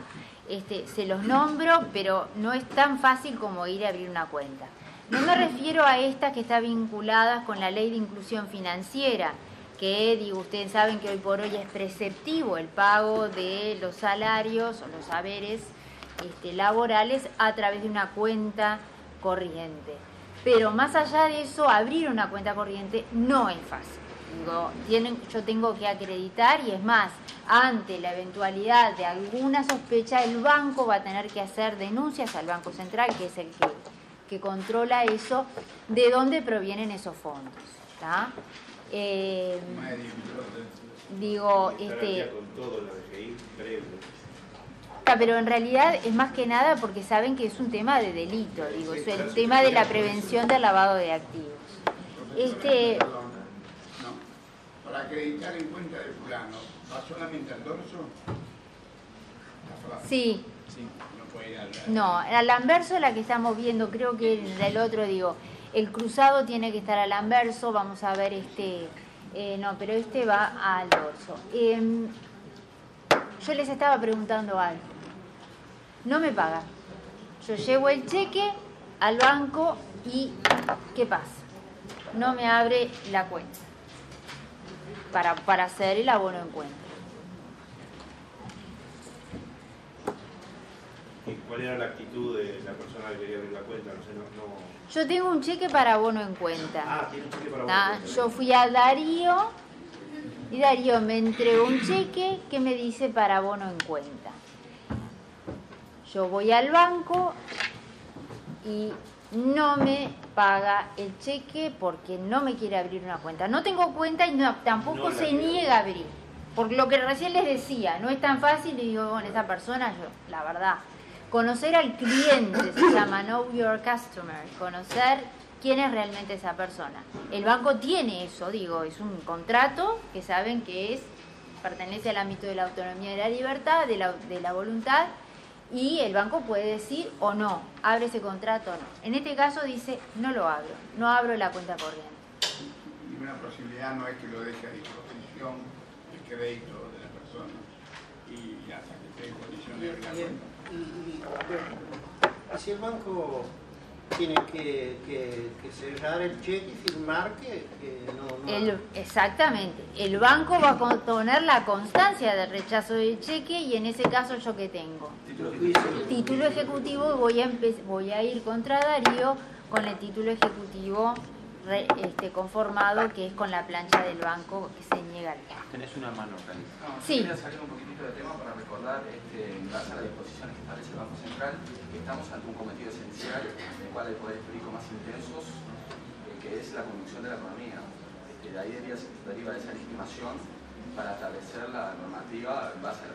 Este, se los nombro, pero no es tan fácil como ir a abrir una cuenta. No me refiero a estas que están vinculadas con la ley de inclusión financiera, que digo, ustedes saben que hoy por hoy es preceptivo el pago de los salarios o los saberes este, laborales a través de una cuenta corriente. Pero más allá de eso, abrir una cuenta corriente no es fácil. Digo, tienen, yo tengo que acreditar y es más, ante la eventualidad de alguna sospecha, el banco va a tener que hacer denuncias al Banco Central, que es el que, que controla eso, de dónde provienen esos fondos. ¿tá? Eh, digo, este. Ah, pero en realidad es más que nada porque saben que es un tema de delito, digo, es el tema de la prevención del lavado de activos. Este.
Para acreditar en cuenta de fulano, ¿va solamente al dorso?
Sí,
No puede ir al...
no, al anverso la que estamos viendo, creo que el otro, digo, el cruzado tiene que estar al anverso, vamos a ver este, eh, no, pero este va al dorso. Em, yo les estaba preguntando algo, no me pagan, yo llevo el cheque al banco y ¿qué pasa? No me abre la cuenta para, para hacer el abono en cuenta.
¿Y ¿Cuál era la actitud de la persona que quería abrir la cuenta? No sé, no. no...
Yo tengo un cheque para abono en cuenta.
Ah, tiene un cheque para
¿tá?
vos.
Yo fui a Darío y Darío me entregó un cheque que me dice para abono en cuenta. Yo voy al banco y no me paga el cheque porque no me quiere abrir una cuenta. No tengo cuenta y no- tampoco
No
se niega a abrir. Por lo que recién les decía, no es tan fácil, y digo, bueno, esa persona, yo, la verdad, conocer al cliente se llama Know Your Customer, conocer quién es realmente esa persona. El banco tiene eso, digo, es un contrato que saben que es pertenece al ámbito de la autonomía y la libertad, de la, de la voluntad, y el banco puede decir o no, abre ese contrato o no. En este caso dice, no lo abro, no abro la cuenta corriente.
Y una posibilidad no es que lo deje a disposición el crédito de la persona y hasta que esté en condiciones de abrir la
Bien.
cuenta.
Y, y si el banco tiene que, que- que cerrar el cheque y firmar que, que no, no
El- exactamente. El banco va a con- poner la constancia del rechazo del cheque y en ese caso yo que tengo. Título ejecutivo y voy a, voy a ir contra Darío con el título ejecutivo re- este, conformado, que es con la plancha del banco que se niega al.
Tenés una mano, Cali.
No, yo
Sí.
Quería salir un poquitito de tema para recordar, este, en base a las disposiciones que establece el Banco Central, que estamos ante un cometido esencial en el cual hay poderes públicos más intensos, eh, que es la conducción de la economía. Este, de ahí deriva, deriva esa legitimación para establecer la normativa en base a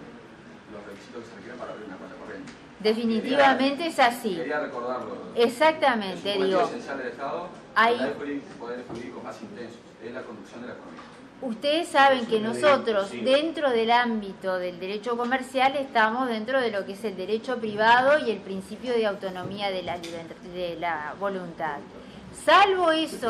los requisitos que se requieren para abrir una cuenta corriente.
Definitivamente es así.
Quería recordarlo.
Exactamente,
es un
digo.
cometido esencial del Estado,
Hay-
hay poderes jurídicos más intensos, es la conducción de la economía.
Ustedes saben que nosotros,
Sí.
dentro del ámbito del derecho comercial, estamos dentro de lo que es el derecho privado y el principio de autonomía de la, de la voluntad. Salvo eso,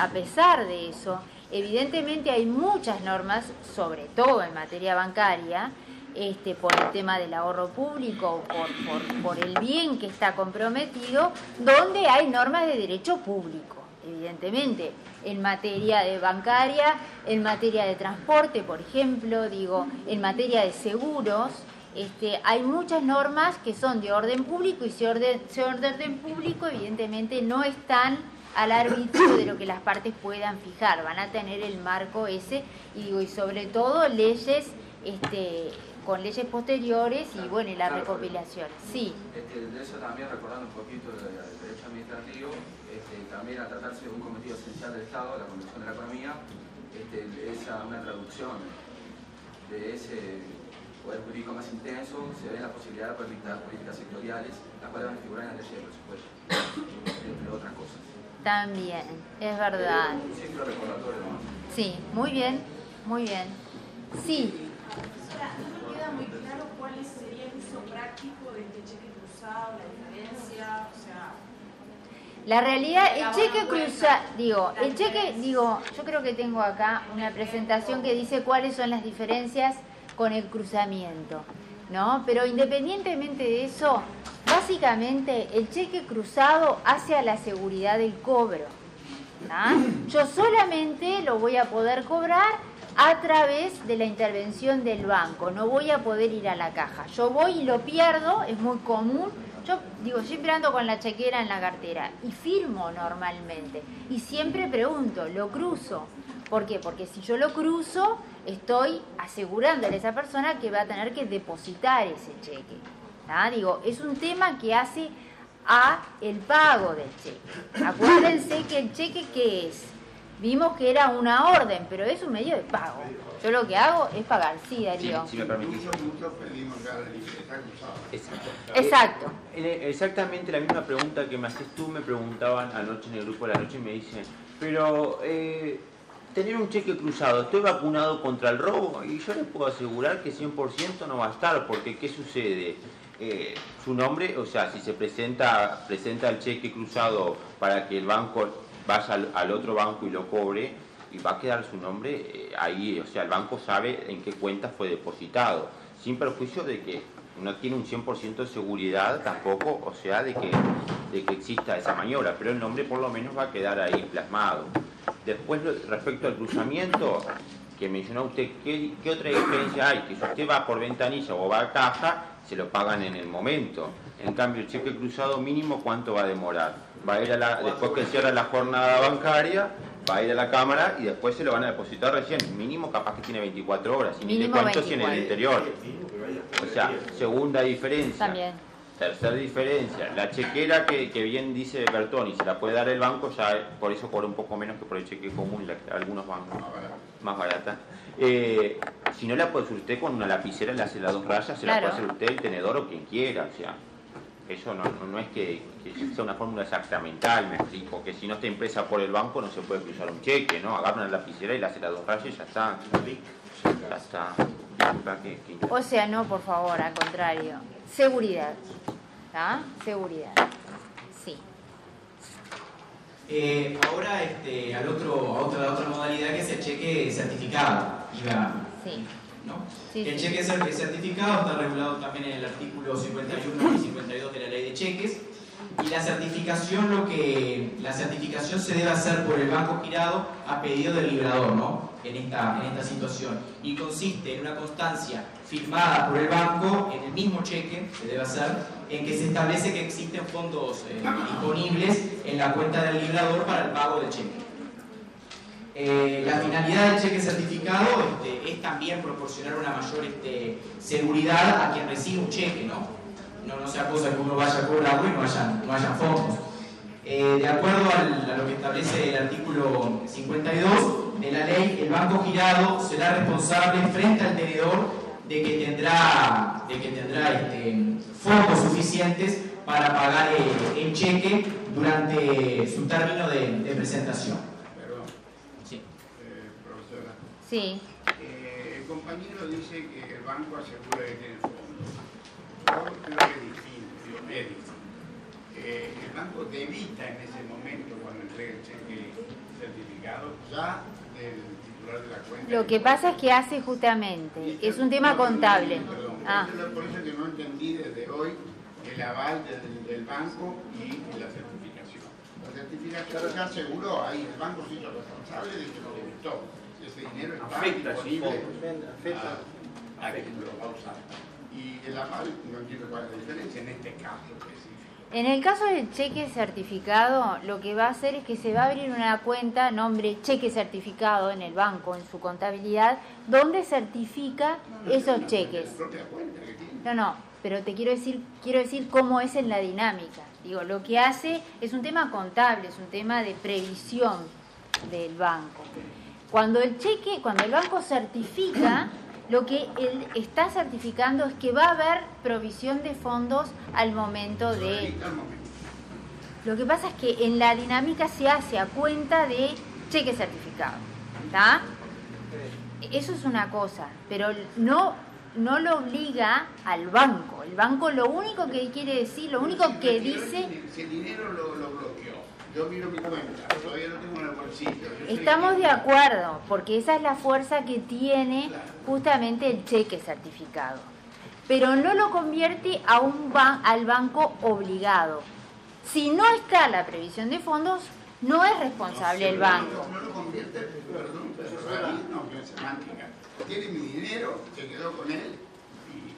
a pesar de eso, evidentemente hay muchas normas, sobre todo en materia bancaria, este, por el tema del ahorro público, por, por, el bien que está comprometido, donde hay normas de derecho público, evidentemente, en materia de bancaria, en materia de transporte, por ejemplo, digo, en materia de seguros, este, hay muchas normas que son de orden público y ese orden, orden público evidentemente no están al arbitrio de lo que las partes puedan fijar, van a tener el marco ese y digo y sobre todo leyes este, con leyes posteriores y bueno y la
Claro,
recopilación. Sí,
Este, de eso también recordando un poquito del derecho administrativo, este, también al tratarse de un cometido esencial del Estado, la conducción de la economía, este, esa, una traducción de ese poder jurídico más intenso, se ve la posibilidad de poder dictar políticas sectoriales, las cuales van a figurar en la ley de presupuesto, entre otras cosas.
también, es verdad.
Un simple recordatorio nomás.
Sí, muy bien, muy bien. Sí,
no queda muy claro cuál sería el uso práctico de este cheque cruzado, la diferencia, o sea,
La realidad, el cheque
vuelta.
cruza, digo, el cheque, digo, yo creo que tengo acá una presentación que dice cuáles son las diferencias con el cruzamiento, ¿no? Pero independientemente de eso, básicamente el cheque cruzado hace a la seguridad del cobro. ¿tá? Yo solamente lo voy a poder cobrar a través de la intervención del banco, no voy a poder ir a la caja. Yo voy y lo pierdo, es muy común. Yo digo, siempre ando con la chequera en la cartera y firmo normalmente. Y siempre pregunto, ¿lo cruzo? ¿Por qué? Porque si yo lo cruzo, estoy asegurándole a esa persona que va a tener que depositar ese cheque. ¿tá? Digo, es un tema que hace a el pago del cheque. Acuérdense que el cheque ¿qué es? Vimos que era una orden, pero es un medio de pago. Yo lo que hago es pagar, sí, Darío.
si me permitís. Exacto.
Exacto.
Eh, Exactamente la misma pregunta que me haces tú, me preguntaban anoche en el grupo de la noche y me dicen, pero eh, tener un cheque cruzado, ¿estoy vacunado contra el robo? Y yo les puedo asegurar que 100% no va a estar, porque ¿qué sucede? Eh, su nombre, o sea, si se presenta, presenta el cheque cruzado para que el banco vaya al, otro banco y lo cobre, y va a quedar su nombre eh, ahí, o sea, el banco sabe en qué cuenta fue depositado, sin perjuicio de que no tiene un 100% de seguridad tampoco, o sea, de que, de que exista esa maniobra, pero el nombre por lo menos va a quedar ahí plasmado. Después, respecto al cruzamiento, que mencionó usted, ¿qué, qué otra diferencia hay? Que si usted va por ventanilla o va a caja, se lo pagan en el momento. En cambio, el cheque cruzado mínimo, ¿cuánto va a demorar? Va a ir a la, después que cierra la jornada bancaria, va a ir a la cámara y después se lo van a depositar recién. Mínimo capaz que tiene 24 horas, y
Mínimo
cuento si en el
24.
interior. O sea, segunda diferencia.
También.
Tercera diferencia, la chequera que, que bien dice Bertoni, se la puede dar el banco, ya por eso cobra un poco menos que por el cheque común, la- algunos bancos más barata. Eh, si no la puede hacer usted con una lapicera, le hace las dos rayas, se la puede hacer usted el tenedor o quien quiera, o sea, eso no, no, no es que, que sea una fórmula sacramental, me explico, que si no está impresa por el banco no se puede cruzar un cheque, ¿no? Agarra una lapicera y le hace las dos rayas y ya está. Ya está.
O sea, no, por favor, al contrario. Seguridad. ¿Tá? Seguridad. Sí.
Eh, ahora este, al otro, a otra, a otra modalidad que es el cheque certificado.
Sí.
¿No?
Sí,
el cheque cer- certificado está regulado también en el artículo 51 y 52 de la ley de cheques. Y la certificación, lo que, la certificación se debe hacer por el banco girado a pedido del librador, ¿no? En esta, en esta situación. Y consiste en una constancia firmada por el banco en el mismo cheque, se debe hacer, en que se establece que existen fondos eh, disponibles en la cuenta del librador para el pago del cheque. Eh, la finalidad del cheque certificado este, es también proporcionar una mayor este, seguridad a quien recibe un cheque, ¿no? No, no sea cosa que uno vaya a cobrarlo y no hayan, no hayan fondos. Eh, de acuerdo a lo que establece el artículo 52 de la ley, el banco girado será responsable frente al tenedor de que tendrá, de que tendrá este, fondos suficientes para pagar el, el cheque durante su término de presentación.
Perdón.
Sí.
Eh, profesora.
Sí.
Eh, el compañero dice que el banco asegura que tiene fondos. Yo creo que es distinto, es distinto. Eh, el banco debita en ese momento, cuando entrega el cheque certificado, ya del titular de la cuenta.
Lo que pasa es que hace justamente, es un tema contable.
Perdón,
Ah,
por eso que no entendí desde hoy el aval del, del banco y la certificación. La certificación ya aseguró ahí, el banco se hizo responsable de que lo debitó. Ese dinero está
Afecta esos
disponible a, a quien lo va a usar. Y el aval, no entiendo cuál es la diferencia en este caso específico.
En el caso del cheque certificado, lo que va a hacer es que se va a abrir una cuenta, nombre cheque certificado en el banco, en su contabilidad, donde certifica esos cheques.
La propia cuenta que tiene.
No, no, pero te quiero decir, quiero decir cómo es en la dinámica. Digo, lo que hace es un tema contable, es un tema de previsión del banco. Cuando el cheque, cuando el banco certifica, lo que él está certificando es que va a haber provisión de fondos al momento de lo que pasa es que en la dinámica se hace a cuenta de cheque certificado. ¿Está? Eso es una cosa, pero no, no lo obliga al banco. El banco lo único que quiere decir, lo único que dice,
Si el dinero lo, yo miro mi cuenta, todavía lo tengo en el bolsillo.
estamos de acuerdo, porque esa es la fuerza que tiene justamente el cheque certificado. Pero no lo convierte a un ban- al banco obligado. Si no está la previsión de fondos, no es responsable el banco.
No lo convierte, perdón, pero para mí no, que es semántica. Tiene mi dinero, se quedó con él.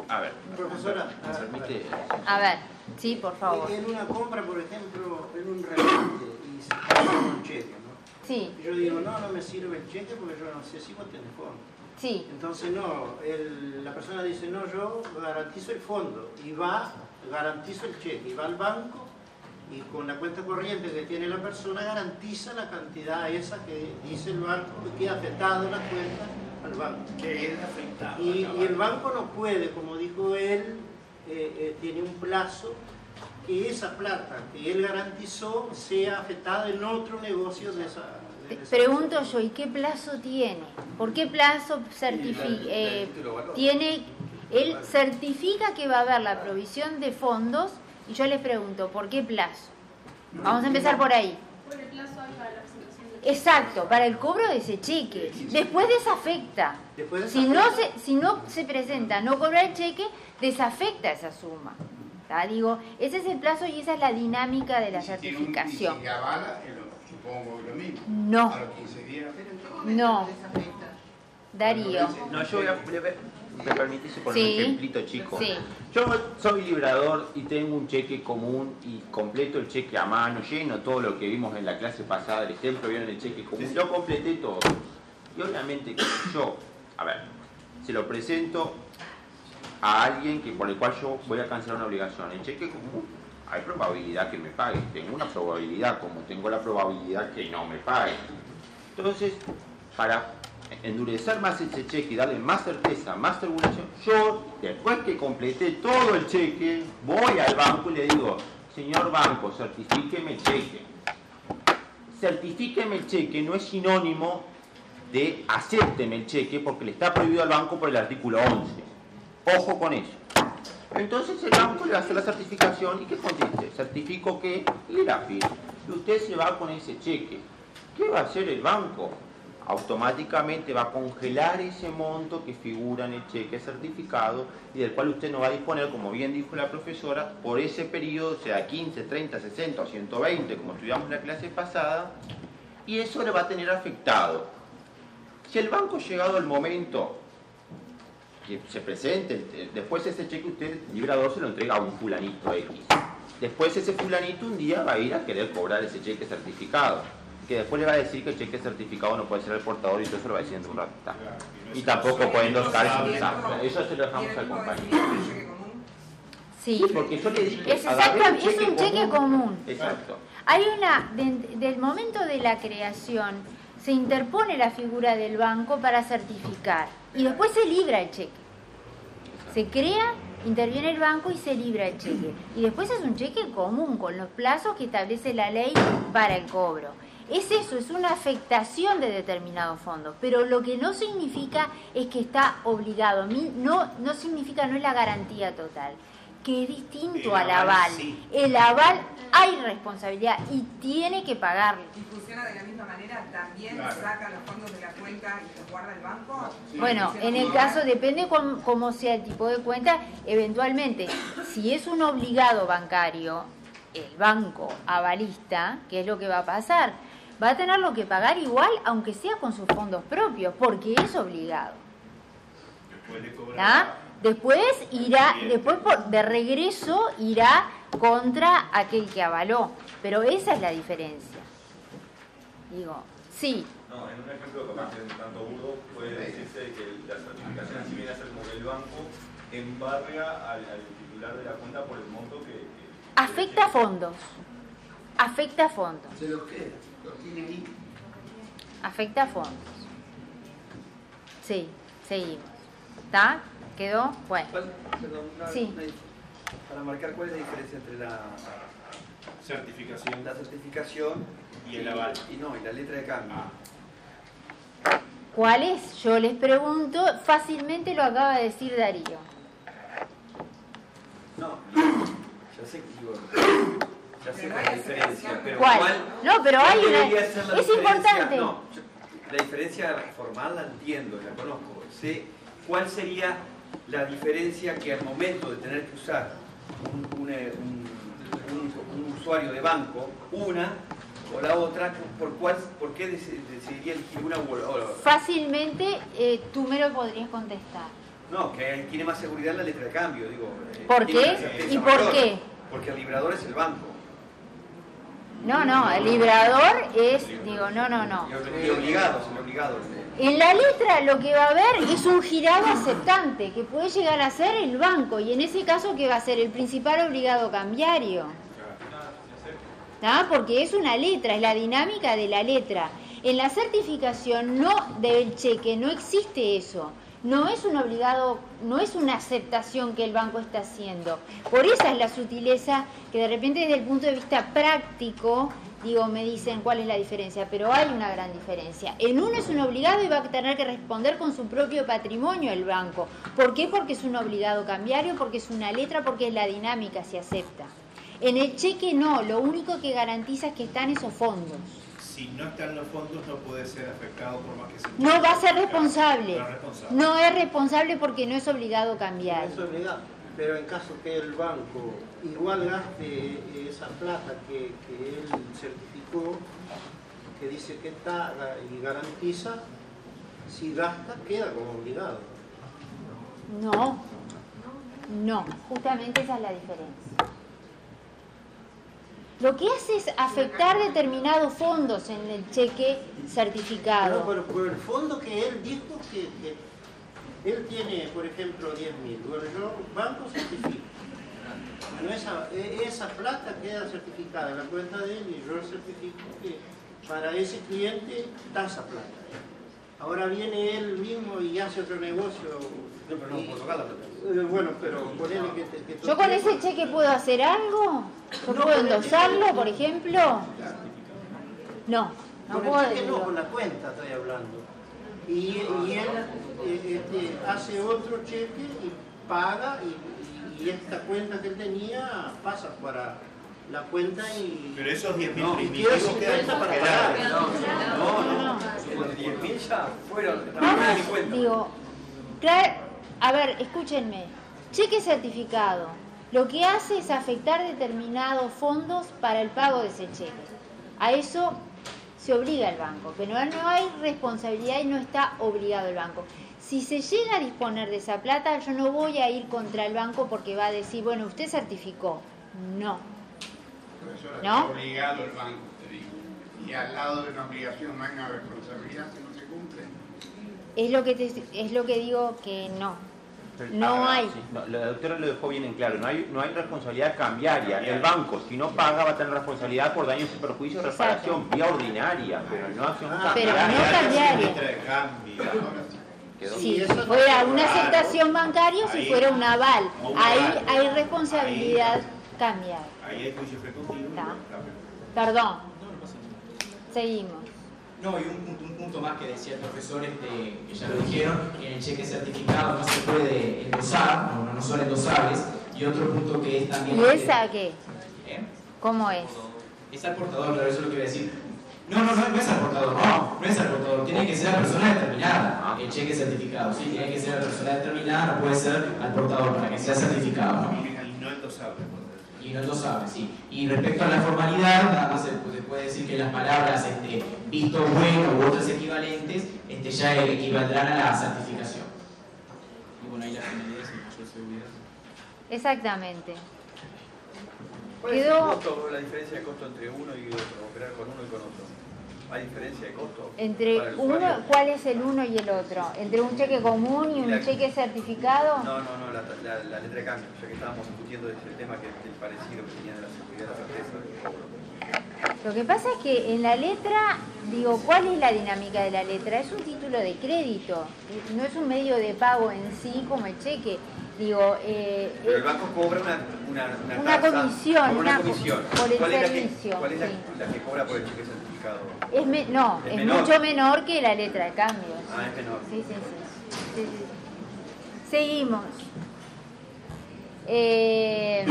A ver,
Profesora,
¿me
a-
permite?
A ver, sí, por favor.
En una compra, por ejemplo, en un restaurante y se paga un cheque, ¿no?
Sí,
Yo digo, no, no me sirve el cheque porque yo no sé si vos tenés fondo.
sí.
Entonces, no, el- la persona dice, no, yo garantizo el fondo y va, garantizo el cheque y va al banco y con la cuenta corriente que tiene la persona garantiza la cantidad esa que dice el banco que queda afectado la cuenta al banco.
Que es afectado.
Y, el banco no puede, como dijo él, eh, eh, tiene un plazo que esa plata que él garantizó sea afectada en otro negocio de esa... de esa
Pregunto yo, ¿y qué plazo tiene? ¿Por qué plazo certifica? tiene, él certifica que va a haber la provisión de fondos y yo le pregunto, ¿por qué plazo? Vamos a empezar por ahí.
Por el plazo acá de la presentación de
Exacto, para el cobro de ese cheque. Después desafecta.
Después
Si no se, si no se presenta, no cobra el cheque, desafecta esa suma. ¿Tá? Digo, ese es el plazo y esa es la dinámica de la
Y si tiene un-
certificación.
Y si avala, es lo- supongo que lo mismo.
No.
A los 15 días.
No. Darío.
No, yo voy a- ¿Me permitís poner
Sí.
un ejemplito chico?
Sí.
Yo soy librador y tengo un cheque común y completo el cheque a mano, lleno todo lo que vimos en la clase pasada, el ejemplo, vieron el cheque común, yo completé todo. Y obviamente que yo, a ver, se lo presento a alguien que por el cual yo voy a cancelar una obligación. El cheque común, hay probabilidad que me pague, tengo una probabilidad, como tengo la probabilidad que no me pague. Entonces, para endurecer más ese cheque y darle más certeza, más regulación, yo, después que completé todo el cheque, voy al banco y le digo, señor banco, certifíqueme el cheque. Certifíqueme el cheque no es sinónimo de acépteme el cheque porque le está prohibido al banco por el artículo 11. Ojo con eso. Entonces el banco le hace la certificación y ¿qué consiste? Certifico que y la firma. Y usted se va con ese cheque. ¿Qué va a hacer el banco? Automáticamente va a congelar ese monto que figura en el cheque certificado y del cual usted no va a disponer, como bien dijo la profesora, por ese periodo, sea 15, 30, 60 o 120, como estudiamos la clase pasada, y eso le va a tener afectado. Si el banco llegado el momento que se presente, eh, después ese cheque usted, librador, se lo entrega a un fulanito X. Después ese fulanito un día va a ir a querer cobrar ese cheque certificado que después le va a decir que el cheque certificado no puede ser el portador y todo eso lo va a decir en un rato. Y tampoco pueden los sin Eso se lo dejamos al compañero.
Sí,
porque yo le dije,
es, exacto, es un cheque común.
Exacto.
Hay una, de- del momento de la creación, se interpone la figura del banco para certificar y después se libra el cheque. Se crea, interviene el banco y se libra el cheque. Y después es un cheque común con los plazos que establece la ley para el cobro. Es eso, es una afectación de determinados fondos, pero lo que no significa es que está obligado, no, no significa, no es la garantía total, que es distinto
El
al
aval
aval.
sí.
El aval hay responsabilidad y tiene que pagarle.
¿Y funciona de la misma manera? ¿También
Claro.
saca los fondos de la cuenta y los guarda el banco?
Sí.
Bueno, en el caso depende cómo, cómo sea el tipo de cuenta, eventualmente, si es un obligado bancario, el banco avalista, ¿qué es lo que va a pasar? Va a tenerlo que pagar igual, aunque sea con sus fondos propios, porque es obligado.
Después le cobra
¿tá? Después irá, después por- de regreso irá contra aquel que avaló, pero esa es la diferencia. Digo, sí,
No, en un ejemplo capaz que un tanto burdo puede decirse que la certificación si viene a ser como que el banco embarga al, al titular de la cuenta por el monto que... que-
afecta a fondos, afecta a fondos.
Se lo queda, tiene ahí.
Afecta a fondos. Sí, seguimos. ¿Está? ¿Quedó? Bueno.
¿Cuál- perdón, una-
Sí.
una para marcar cuál es la diferencia entre la,
certificación
la certificación
y el aval.
y no, y la letra de cambio.
¿Cuál es? Yo les pregunto, fácilmente lo acaba de decir Darío.
No, ya sé que digo, ya sé la diferencia, pero
¿Cuál? No, pero hay una- es
diferencia?
importante.
No, yo- la diferencia formal la entiendo, la conozco. Sé cuál sería la diferencia que al momento de tener que usar un, un, eh, un- un- un usuario de banco, una o la otra, ¿por, cuál, por qué deci- decidiría elegir una u la otra?
Fácilmente eh, tú me lo podrías contestar.
No, que tiene más seguridad en la letra de cambio, digo. eh,
¿Por qué? ¿Y por qué?
Porque el librador es el banco.
No, no, el librador es, digo, no, no, no.
Y obligado, el obligado.
En la letra lo que va a haber es un girado aceptante, que puede llegar a ser el banco, y en ese caso que va a ser el principal obligado cambiario. ¿Tá? Porque es una letra, es la dinámica de la letra. En la certificación no del cheque no existe eso. No es un obligado, no es una aceptación que el banco está haciendo. Por esa es la sutileza que de repente desde el punto de vista práctico, digo, me dicen cuál es la diferencia, pero hay una gran diferencia. En uno es un obligado y va a tener que responder con su propio patrimonio el banco. ¿Por qué? Porque es un obligado cambiario, porque es una letra, porque es la dinámica, se acepta. En el cheque no, lo único que garantiza es que están esos fondos.
Si no están los fondos no puede ser afectado por más que se
No va a ser responsable.
No es responsable.
No es responsable porque no es obligado cambiar.
Es obligado. Pero en caso que el banco igual gaste esa plata que, que él certificó, que dice que está y garantiza, si gasta queda como obligado.
No, no, justamente esa es la diferencia. Lo que hace es afectar determinados fondos en el cheque
No,
certificado.
pero por el fondo que él dijo que, que él tiene, por ejemplo, 10 mil. Bueno, yo, banco certifico. No, esa, e- esa plata queda certificada en la cuenta de él y yo certifico que para ese cliente da esa plata. Ahora viene él mismo y hace otro negocio.
No, pero no tocar la plata.
Eh, Bueno, pero ponele que... te- que
¿Yo con ese cheque puedo hacer algo? ¿Yo
No,
puedo endosarlo, por ejemplo? No, no
Con el
puedo.
cheque no, con la cuenta estoy hablando. Y, y él eh, este, hace otro cheque y paga y, y esta cuenta que él tenía pasa para la cuenta y...
Pero esos 10.000
No,
primitivos quedan
50 para pagar.
No, no, no. Los 10.000 ya fueron, cuenta.
digo, clar- a ver, escúchenme, cheque certificado, lo que hace es afectar determinados fondos para el pago de ese cheque. A eso se obliga el banco, pero no hay responsabilidad y no está obligado el banco. Si se llega a disponer de esa plata, yo no voy a ir contra el banco porque va a decir, bueno, usted certificó. No.
Profesora,
¿No?
está obligado el banco, te digo. Y al lado de una obligación no hay una responsabilidad que no se cumple.
Es lo que, te- es lo que digo que no. No
Ah,
hay.
sí, no, la doctora lo dejó bien en claro, no hay, no hay responsabilidad cambiaria. El banco, si no paga, va a tener responsabilidad por daños y perjuicios, reparación, vía ordinaria, pero no acción
Ah, pero
cambiaria.
no cambiaria.
Quedó-
Sí, si fuera una aceptación bancaria, si fuera un aval, ahí hay responsabilidad cambiar.
Ahí.
Perdón. Seguimos.
No, y un, punto- más que decía el profesor, este, que ya lo dijeron, que en el cheque certificado no se puede endosar, no, no son endosables, y otro punto que es también...
¿Y esa qué?
¿Eh?
¿Cómo es?
Es al portador, claro, eso es lo que iba a decir. No, no, no, no es al portador, no, no es al portador, tiene que ser la persona determinada, el cheque certificado, sí, tiene que ser la persona determinada, no puede ser al portador para que sea certificado, ¿no?
Y no endosable.
Y no endosable, sí. Y respecto a la formalidad, nada más se, se puede decir que las palabras este, visto bueno u otras equivalentes este, ya equivaldrán a la certificación. Y bueno, ahí la finalidad es mayor seguridad.
Exactamente.
¿Cuál es el
Quedó
costo, la diferencia de costo entre uno y otro? Operar con uno y con otro. ¿Hay diferencia de costo?
entre uno? ¿cuál es el uno y el otro? ¿Entre un cheque común y un
La-
cheque certificado?
No, no, no, la, la- la letra de cambio, ya que estábamos discutiendo ese tema que el parecido que tenía de la seguridad, la certeza del cobro.
Lo que pasa es que en la letra, digo, ¿cuál es la dinámica de la letra? Es un título de crédito, no es un medio de pago en sí como el cheque. Digo, eh,
Pero el
eh,
banco cobra una, una, una,
Una
tasa,
comisión,
cobra una
una co-
comisión.
por el
¿Cuál es la que-
servicio,
¿Cuál es
sí.
la que cobra por el cheque certificado?
Es me- no,
Es
es,
menor.
mucho menor que la letra de cambio.
Ah, es menor.
Sí, sí, sí. Sí, sí. Seguimos. Eh,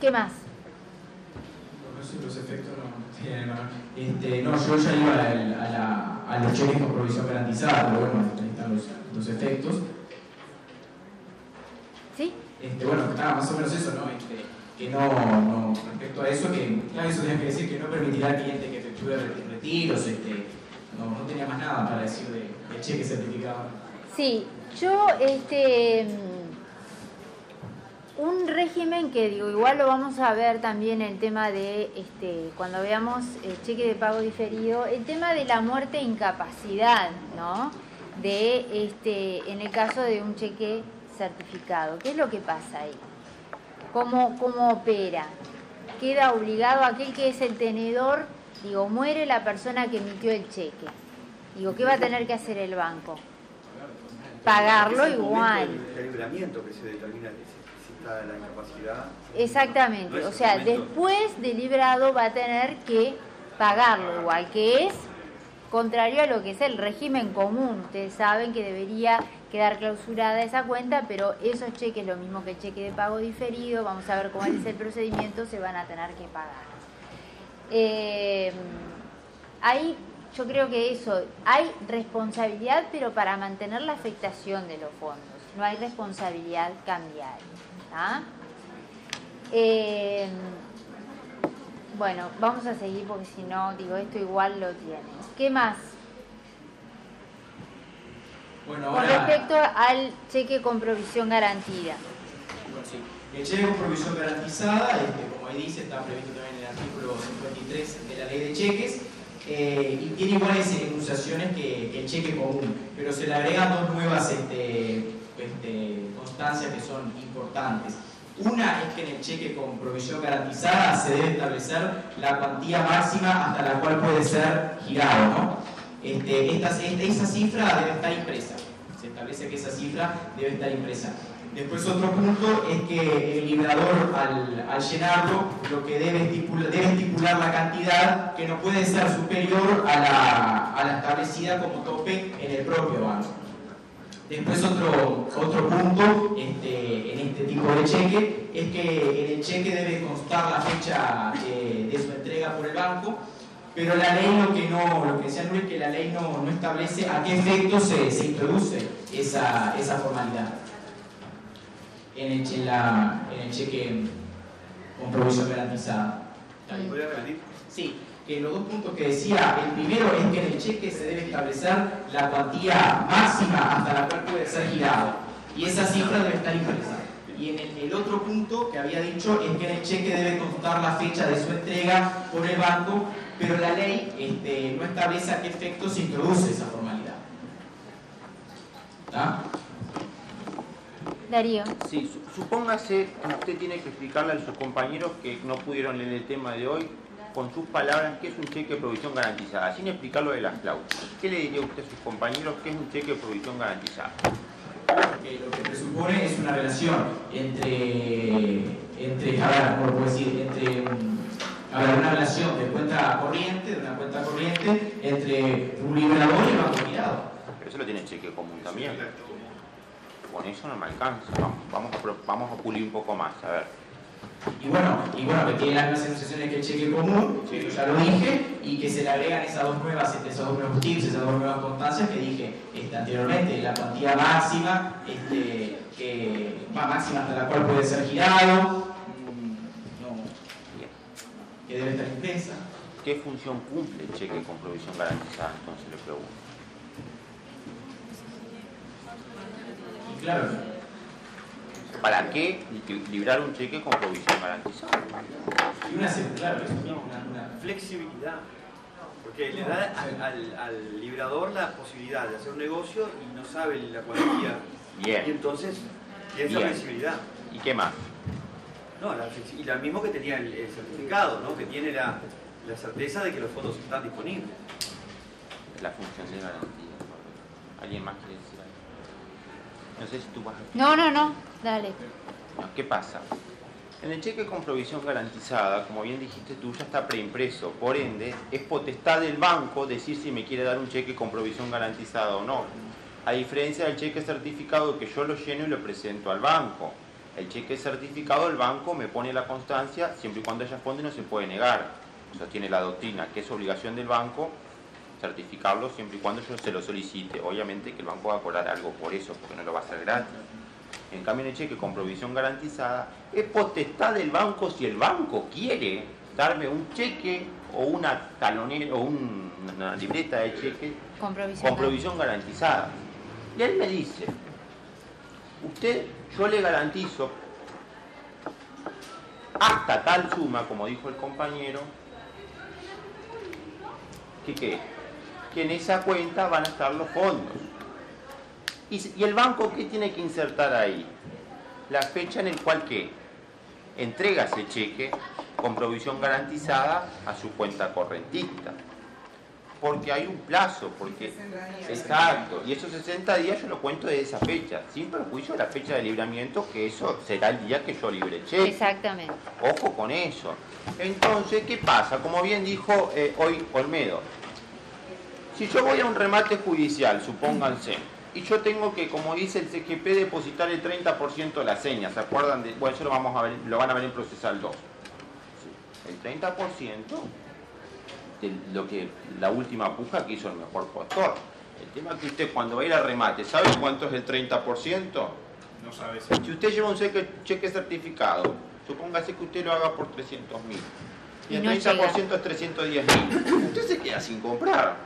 ¿Qué más?
No sé, los efectos no tienen nada. Este, no, yo ya iba a, la- a la- a los cheques con provisión garantizada, pero bueno, ahí están los, los efectos.
¿Sí?
Este, bueno, nada, más o menos eso, ¿no? Este, que no, no, respecto a eso, que, claro, eso tenía que decir que no permitirá al cliente que efectúe re- retiros, este, no, tenía más nada para decir de, cheque certificado.
Sí, yo, este, mm, un régimen que digo, igual lo vamos a ver también el tema de, este, cuando veamos el cheque de pago diferido, el tema de la muerte e incapacidad, ¿no? De, este, en el caso de un cheque certificado, ¿qué es lo que pasa ahí? ¿Cómo, cómo opera? Queda obligado aquel que es el tenedor, digo, muere la persona que emitió el cheque. Digo, ¿qué va a tener que hacer el banco? Pagarlo
Es el
igual.
del calibramiento que se determina si, si está la incapacidad.
Exactamente,
No
o
el
sea, después de librado va a tener que pagarlo igual, que es contrario a lo que es el régimen común. Ustedes saben que debería quedar clausurada esa cuenta, pero esos cheques, lo mismo que el cheque de pago diferido, vamos a ver cómo es el procedimiento, se van a tener que pagar. Eh, yo creo que eso, hay responsabilidad, pero para mantener la afectación de los fondos, no hay responsabilidad cambiaria. ¿tá? Eh, bueno, vamos a seguir porque si no, digo, esto igual lo tiene. ¿Qué más?
Bueno,
Con respecto al cheque con provisión garantida.
Bueno, sí. El cheque con provisión garantizada, este, como ahí dice, está previsto también en el artículo 53 de la ley de cheques, eh, y tiene iguales enunciaciones que, que el cheque común, pero se le agregan dos nuevas este, este, constancias que son importantes. Una es que en el cheque con provisión garantizada se debe establecer la cuantía máxima hasta la cual puede ser girado. ¿no? Este, esta, esa cifra debe estar impresa. Se establece que esa cifra debe estar impresa. Después otro punto es que el librador al, al llenarlo lo que debe estipular, debe estipular la cantidad que no puede ser superior a la, a la establecida como tope en el propio banco. Después otro, otro punto este, en este tipo de cheque es que en el cheque debe constar la fecha eh, de su entrega por el banco, pero la ley lo que no, lo que decía Nuri es que la ley no, no establece a qué efecto se, se introduce esa, esa formalidad en el, en la- en el cheque con provisión garantizada.
¿Podría repetir?
Sí, que los dos puntos que decía, el primero es que en el cheque se debe establecer la cuantía máxima hasta la cual puede ser girado y esa cifra debe estar impresa. Y en el, el otro punto que había dicho es que en el cheque debe constar la fecha de su entrega por el banco, pero la ley este, no establece a qué efecto se introduce esa formalidad. ¿Está?
Darío.
Sí, su- supóngase que usted tiene que explicarle a sus compañeros que no pudieron leer el tema de hoy con sus palabras qué es un cheque de provisión garantizada, sin explicar lo de las cláusulas. ¿Qué le diría usted a sus compañeros qué es un cheque de provisión garantizada?
Lo que presupone es una relación entre, entre a ver, ¿cómo puedo decir? Entre, mm, a una relación de cuenta corriente, de una cuenta corriente, entre un liberador y un banco mirado.
Pero eso lo tiene cheque común también. Con eso no me alcanza. Vamos a pulir un poco más. A ver.
Y bueno, y bueno, que tiene las mismas enunciaciones que el cheque común, que ya lo dije, y que se le agregan esas dos nuevas, esos dos nuevos tips, esas dos nuevas constancias que dije este, anteriormente, la cuantía máxima, este, que, va máxima hasta la cual puede ser girado, mm, no, que debe estar impresa.
¿Qué función cumple el cheque con provisión garantizada? Entonces le pregunto.
Y claro,
¿Para qué li- librar un cheque con provisión garantizada?
y una, claro, eso, ¿no? una, una
Flexibilidad. Porque le da al, al- al librador la posibilidad de hacer un negocio y no sabe la cuantía.
Bien.
Y entonces tiene esa flexibilidad.
¿Y qué más?
No, la y lo mismo que tenía el, el certificado, ¿no? que tiene la, la certeza de que los fondos están disponibles.
La función de garantía. ¿Alguien más quiere decir algo? No sé si tú vas a...
No, no, no, dale.
¿Qué pasa? En el cheque con provisión garantizada, como bien dijiste tú, ya está preimpreso. Por ende, es potestad del banco decir si me quiere dar un cheque con provisión garantizada o no. A diferencia del cheque certificado que yo lo lleno y lo presento al banco. El cheque certificado, el banco me pone la constancia, siempre y cuando haya fondo no se puede negar. Sostiene la doctrina, que es obligación del banco certificarlo siempre y cuando yo se lo solicite. Obviamente que el banco va a cobrar algo por eso, porque no lo va a hacer gratis. En cambio, en el cheque con provisión garantizada, es potestad del banco si el banco quiere darme un cheque o una talonera o un- una libreta de cheque
Con provisión.
con provisión garantizada. Y él me dice, usted, yo le garantizo hasta tal suma, como dijo el compañero, que qué? Que en esa cuenta van a estar los fondos. ¿Y, el banco qué tiene que insertar ahí? La fecha en el cual qué? Entrega ese cheque con provisión garantizada a su cuenta correntista. Porque hay un plazo, porque... Exacto, y esos 60 días yo lo cuento de esa fecha, sin perjuicio de la fecha de libramiento, que eso será el día que yo libre el cheque.
Exactamente.
Ojo con eso. Entonces, ¿qué pasa? Como bien dijo eh, hoy Olmedo, si yo voy a un remate judicial, supónganse, y yo tengo que, como dice el CGP, depositar el 30% de las señas, ¿se acuerdan? De, bueno, eso lo, vamos a ver, lo van a ver en Procesal 2. Sí, El 30% de lo que la última puja que hizo el mejor postor. El tema es que usted cuando va a ir a remate, ¿sabe cuánto es el 30%?
No sabes
Si usted lleva un cheque, cheque certificado, supóngase que usted lo haga por 300 mil. Y
Y
el
no
30% es 310 mil. Usted se queda sin comprar.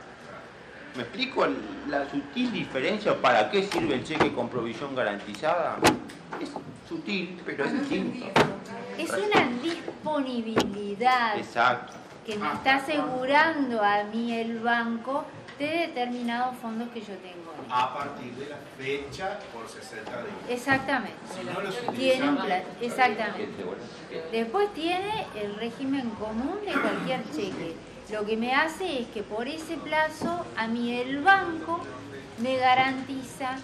¿Me explico la sutil diferencia? ¿Para qué sirve el cheque con provisión garantizada? Es sutil, pero es distinto.
Es una disponibilidad
Exacto.
que me está asegurando a mí el banco de determinados fondos que yo tengo.
a partir de la fecha por 60 días.
Exactamente.
Si no los utilizan,
exactamente. Después tiene el régimen común de cualquier cheque. Lo que me hace es que por ese plazo a mí el banco me garantiza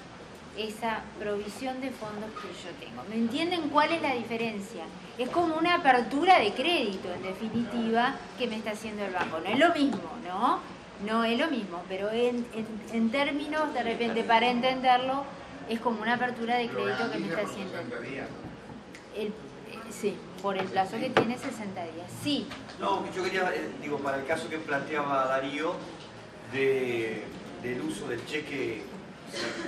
esa provisión de fondos que yo tengo. ¿Me entienden cuál es la diferencia? Es como una apertura de crédito, en definitiva, que me está haciendo el banco. No es lo mismo, ¿no? No es lo mismo, pero en, términos, de repente, para entenderlo, Es como una apertura de crédito que me está haciendo.
60 días.
El, eh, sí, por el plazo que tiene 60 días. Sí,
No, yo quería, eh, digo, para el caso que planteaba Darío de, del uso del cheque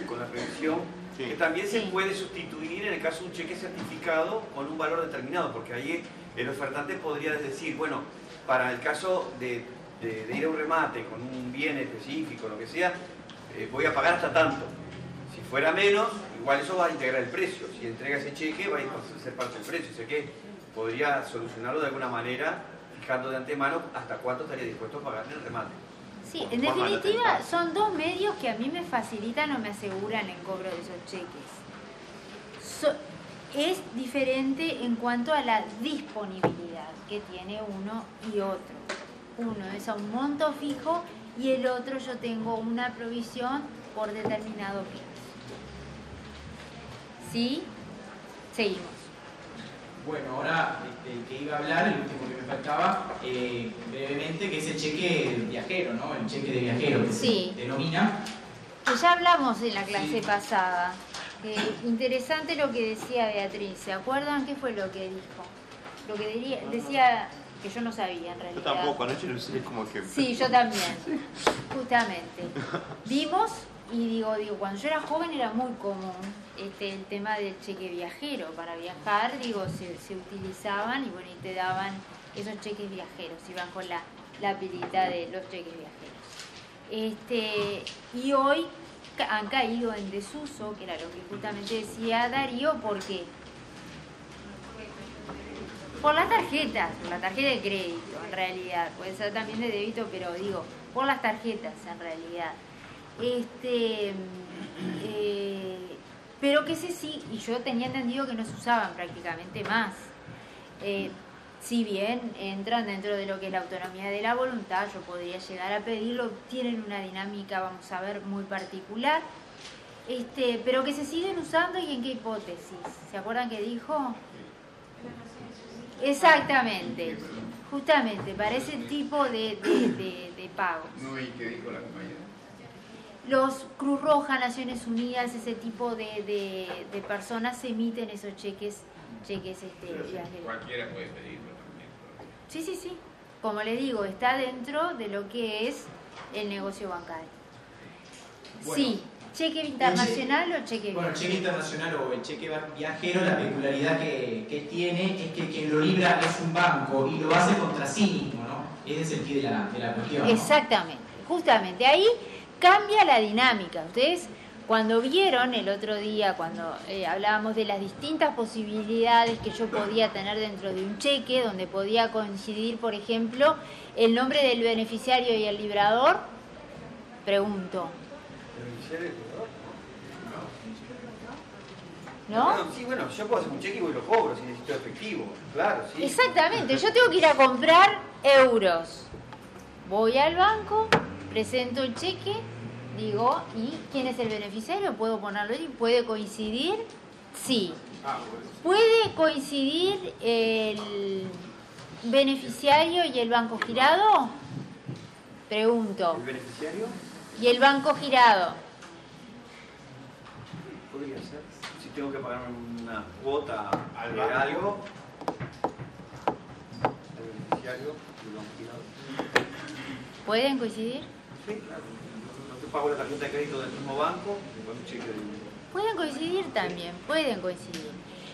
con la prevención, que también se
Sí.
puede sustituir en el caso de un cheque certificado con un valor determinado, porque ahí el ofertante podría decir, bueno, para el caso de, de- de ir a un remate con un bien específico, lo que sea, eh, voy a pagar hasta tanto. Si fuera menos, igual eso va a integrar el precio. Si entrega ese cheque, va a ser parte del precio. Sé que podría solucionarlo de alguna manera, fijando de antemano hasta cuánto estaría dispuesto a pagar en el remate.
sí. En definitiva, son dos medios que a mí me facilitan o me aseguran el cobro de esos cheques. So- es diferente en cuanto a la disponibilidad que tiene uno y otro. Uno es a un monto fijo y el otro yo tengo una provisión por determinado plazo. ¿Sí? Seguimos.
Bueno, ahora este, el que iba a hablar, el último que me faltaba, eh, brevemente, que es el cheque viajero, ¿no? El cheque de viajero que
Sí.
se denomina.
Que ya hablamos en la clase
Sí.
pasada. Eh, interesante lo que decía Beatriz. ¿Se acuerdan qué fue lo que dijo? Lo que diría- decía que yo no sabía en
Yo
realidad.
tampoco, anoche lo usé como que...
Sí, yo también. Justamente. Vimos y digo, digo, cuando yo era joven era muy común este, el tema del cheque viajero. Para viajar, digo, se, se utilizaban y bueno, y te daban esos cheques viajeros, iban con la, la pilita de los cheques viajeros. Este, y hoy han caído en desuso, que era lo que justamente decía Darío, ¿por qué? Por las tarjetas, por la tarjeta de crédito, en realidad. Puede ser también de débito, pero digo, por las tarjetas, en realidad. Este, eh, pero que ese sí, y yo tenía entendido que no se usaban prácticamente más. Eh, si bien entran dentro de lo que es la autonomía de la voluntad, yo podría llegar a pedirlo, tienen una dinámica, vamos a ver, muy particular, este, pero que se siguen usando y en qué hipótesis. ¿Se acuerdan que dijo? Exactamente, justamente, para ese tipo de, de, de- de pagos.
No, ¿y qué dijo la compañera?
Los Cruz Roja, Naciones Unidas, ese tipo de, de- de personas emiten esos cheques, cheques este, viajeros.
cualquiera puede pedirlo también.
Sí, sí, sí. Como le digo, está dentro de lo que es el negocio bancario. sí, cheque internacional o cheque
Bueno, el cheque internacional o el cheque viajero, la peculiaridad que, que tiene es que quien lo libra es un banco y lo hace contra sí mismo, ¿no? Ese es el quid de la, de la cuestión. ¿no?
Exactamente, justamente ahí cambia la dinámica. Ustedes cuando vieron el otro día, cuando eh, hablábamos de las distintas posibilidades que yo podía tener dentro de un cheque, donde podía coincidir, por ejemplo, el nombre del beneficiario y el librador, pregunto, ¿no?
Bueno, sí, bueno, yo puedo hacer un cheque y voy y lo cobro si necesito efectivo. Claro, sí.
Exactamente, yo tengo que ir a comprar euros. Voy al banco, presento el cheque, digo, ¿y quién es el beneficiario? ¿Puedo ponerlo ahí? ¿Puede coincidir? Sí. ¿Puede coincidir el beneficiario y el banco girado? Pregunto.
¿El beneficiario?
¿Y el banco girado?
Podría ser. Si tengo que pagar una cuota
Al
de
banco.
algo, el beneficiario y el banco girado.
¿Pueden coincidir?
Sí, claro. Te pago la tarjeta de crédito del mismo banco con un cheque del
Pueden coincidir también, pueden coincidir.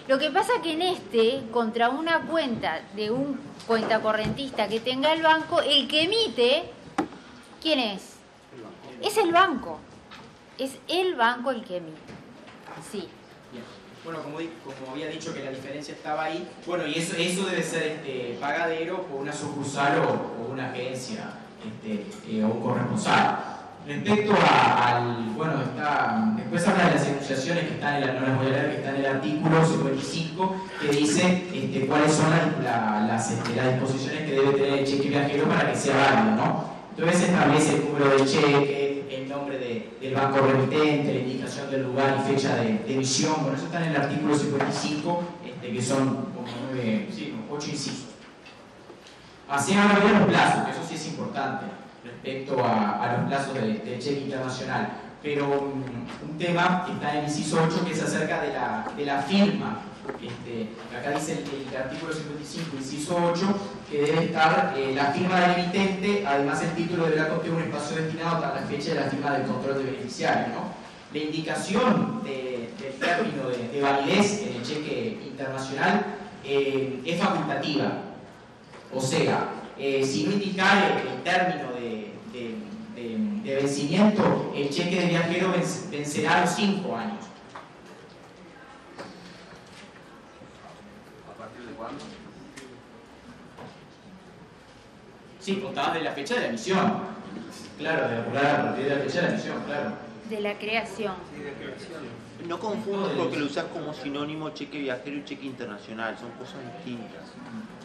Lo que pasa que en este, contra una cuenta de un cuenta correntista que tenga el banco, el que emite, ¿quién es? Es el banco. Es el banco el que emite. Sí.
Bien. Bueno, como, había dicho que la diferencia estaba ahí, bueno, y eso, eso debe ser este, pagadero por una sucursal o, o una agencia este, eh, o un corresponsal. Respecto a- al, bueno, está, después habla de las enunciaciones que están en la, no las voy a leer, que están en el artículo 55, que dice este, cuáles son este, las disposiciones que debe tener el cheque viajero para que sea válido, ¿no? Entonces establece el número del cheque, el nombre de- del banco remitente, la indicación del lugar y fecha de, de emisión. Bueno, eso está en el artículo 55, este, que son como nueve, sí, ocho incisos. Así van a ver los plazos, que eso sí es importante respecto a, los plazos de- del cheque internacional. pero mm, un tema que está en el inciso 8 que es acerca de la, firma. Este, acá dice el, artículo 55, inciso 8, que debe estar eh, la firma del emitente, además el título deberá contener un espacio destinado hasta la fecha de la firma del control de beneficiario. La indicación de- del término de, de validez en el cheque internacional eh, es facultativa. O sea, eh, si no indicar el, el término de- de- vencimiento, el cheque de viajero venc- vencerá a los 5 años.
¿A partir de cuándo?
Sí, contada de la fecha de la emisión. Claro, de apurar a partir de la fecha de la emisión, claro.
De la creación.
No confundas porque lo usas como sinónimo cheque viajero y cheque internacional, son cosas distintas.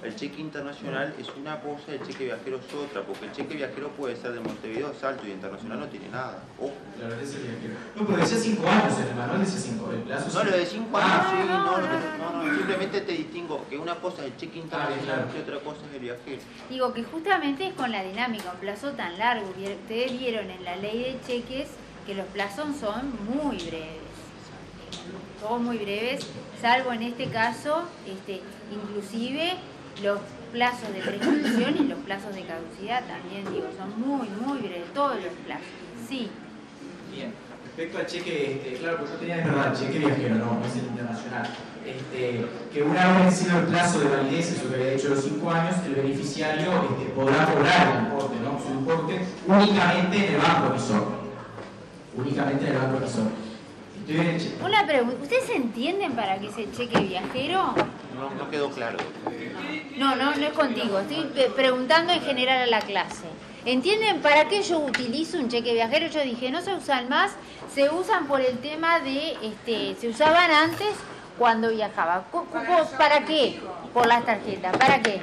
El cheque internacional es una cosa, el cheque viajero es otra, porque el cheque viajero puede ser de Montevideo a Salto y internacional no tiene nada. Ojo.
Claro, es el viajero. No, pero decía 5 años el manual, decía 5 el plazo.
No, lo de 5
Ah,
años, sí, no, no, no, no, simplemente te distingo que una cosa es el cheque internacional
claro.
y otra cosa es el viajero.
Digo que justamente es con la dinámica, un plazo tan largo. Ustedes vieron en la ley de cheques que los plazos son muy breves. Son muy breves, salvo en este caso, este, inclusive los plazos de prescripción y los plazos de caducidad también, digo, son muy, muy breves, todos los plazos. Sí.
Bien. Respecto al cheque, este, claro, pues yo tenía de verdad cheque viajero, no, no es el internacional. Este, que una vez vencido el plazo de validez, eso que había dicho los 5 años, el beneficiario este, podrá cobrar el importe, ¿no? Su importe únicamente en el banco emisor. Únicamente en el banco emisor.
Una pregunta, ¿ustedes entienden para qué es el cheque viajero?
No, no quedó claro.
No, no, no es contigo. Estoy preguntando en general a la clase. ¿Entienden para qué yo utilizo un cheque viajero? Yo dije, no se usan más, se usan por el tema de, este, se usaban antes cuando viajaba. ¿Para qué? Por las tarjetas. ¿Para qué?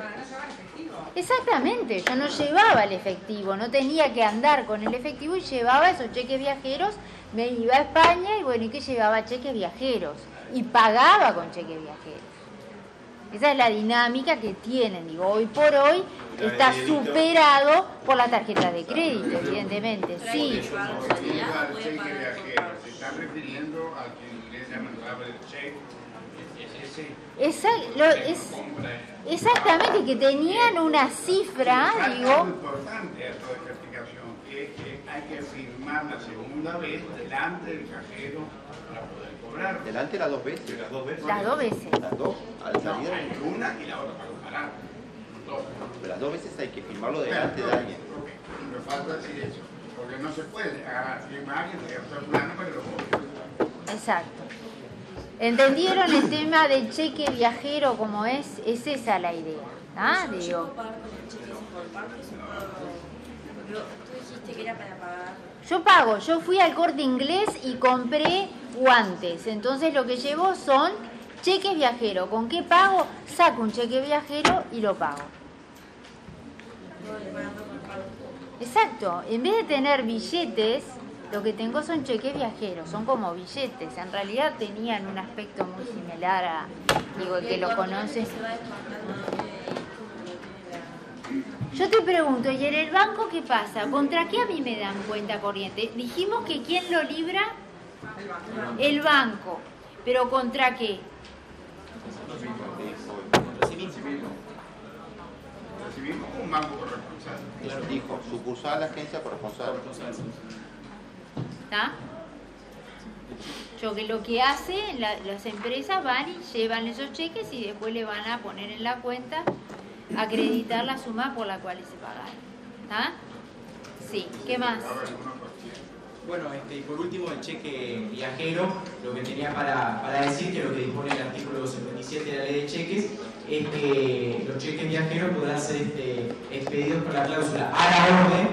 Exactamente, yo no llevaba el efectivo, no tenía que andar con el efectivo y llevaba esos cheques viajeros, me iba a España y bueno, ¿y qué llevaba? Cheques viajeros y pagaba con cheques viajeros. Esa es la dinámica que tienen, digo, hoy por hoy está superado por la tarjeta de crédito, evidentemente, sí. Esa- lo- es- exactamente, que tenían una cifra, digo,
importante que hay que firmar la segunda vez delante del cajero.
Delante las dos veces.
Las dos veces.
las dos veces.
Las dos, al salir.
No, hay una y la otra para parar. Dos.
Pero las dos veces hay que firmarlo delante de alguien.
Me falta decir eso, porque no se puede agarrar a alguien, fulano para que lo.
Exacto. ¿Entendieron el tema del cheque viajero como es? Es esa la idea. ¿Ah?
Yo- yo
Digo, yo pago, yo fui al corte inglés y compré guantes. Entonces lo que llevo son cheques viajeros. ¿Con qué pago? Saco un cheque viajero y lo pago. Exacto. En vez de tener billetes, lo que tengo son cheques viajeros. Son como billetes. En realidad tenían un aspecto muy similar a, digo, el que lo conoces. Yo te pregunto, ¿y en el banco qué pasa? ¿Contra qué a mí me dan cuenta corriente? Dijimos que quién lo libra, el banco. ¿Pero contra qué?
Recibimos un banco corresponsal.
Dijo, sucursal agencia corresponsal.
¿Está? Yo que lo que hacen la- las empresas van y llevan esos cheques y después le van a poner en la cuenta, acreditar la suma por la cual se pagaron. ¿Está? Sí, ¿qué más?
Bueno, este, y por último, el cheque viajero, lo que tenía para, para decir, que lo que dispone el artículo 57 de la ley de cheques, es que los cheques viajeros podrán ser este, expedidos con la cláusula a la orden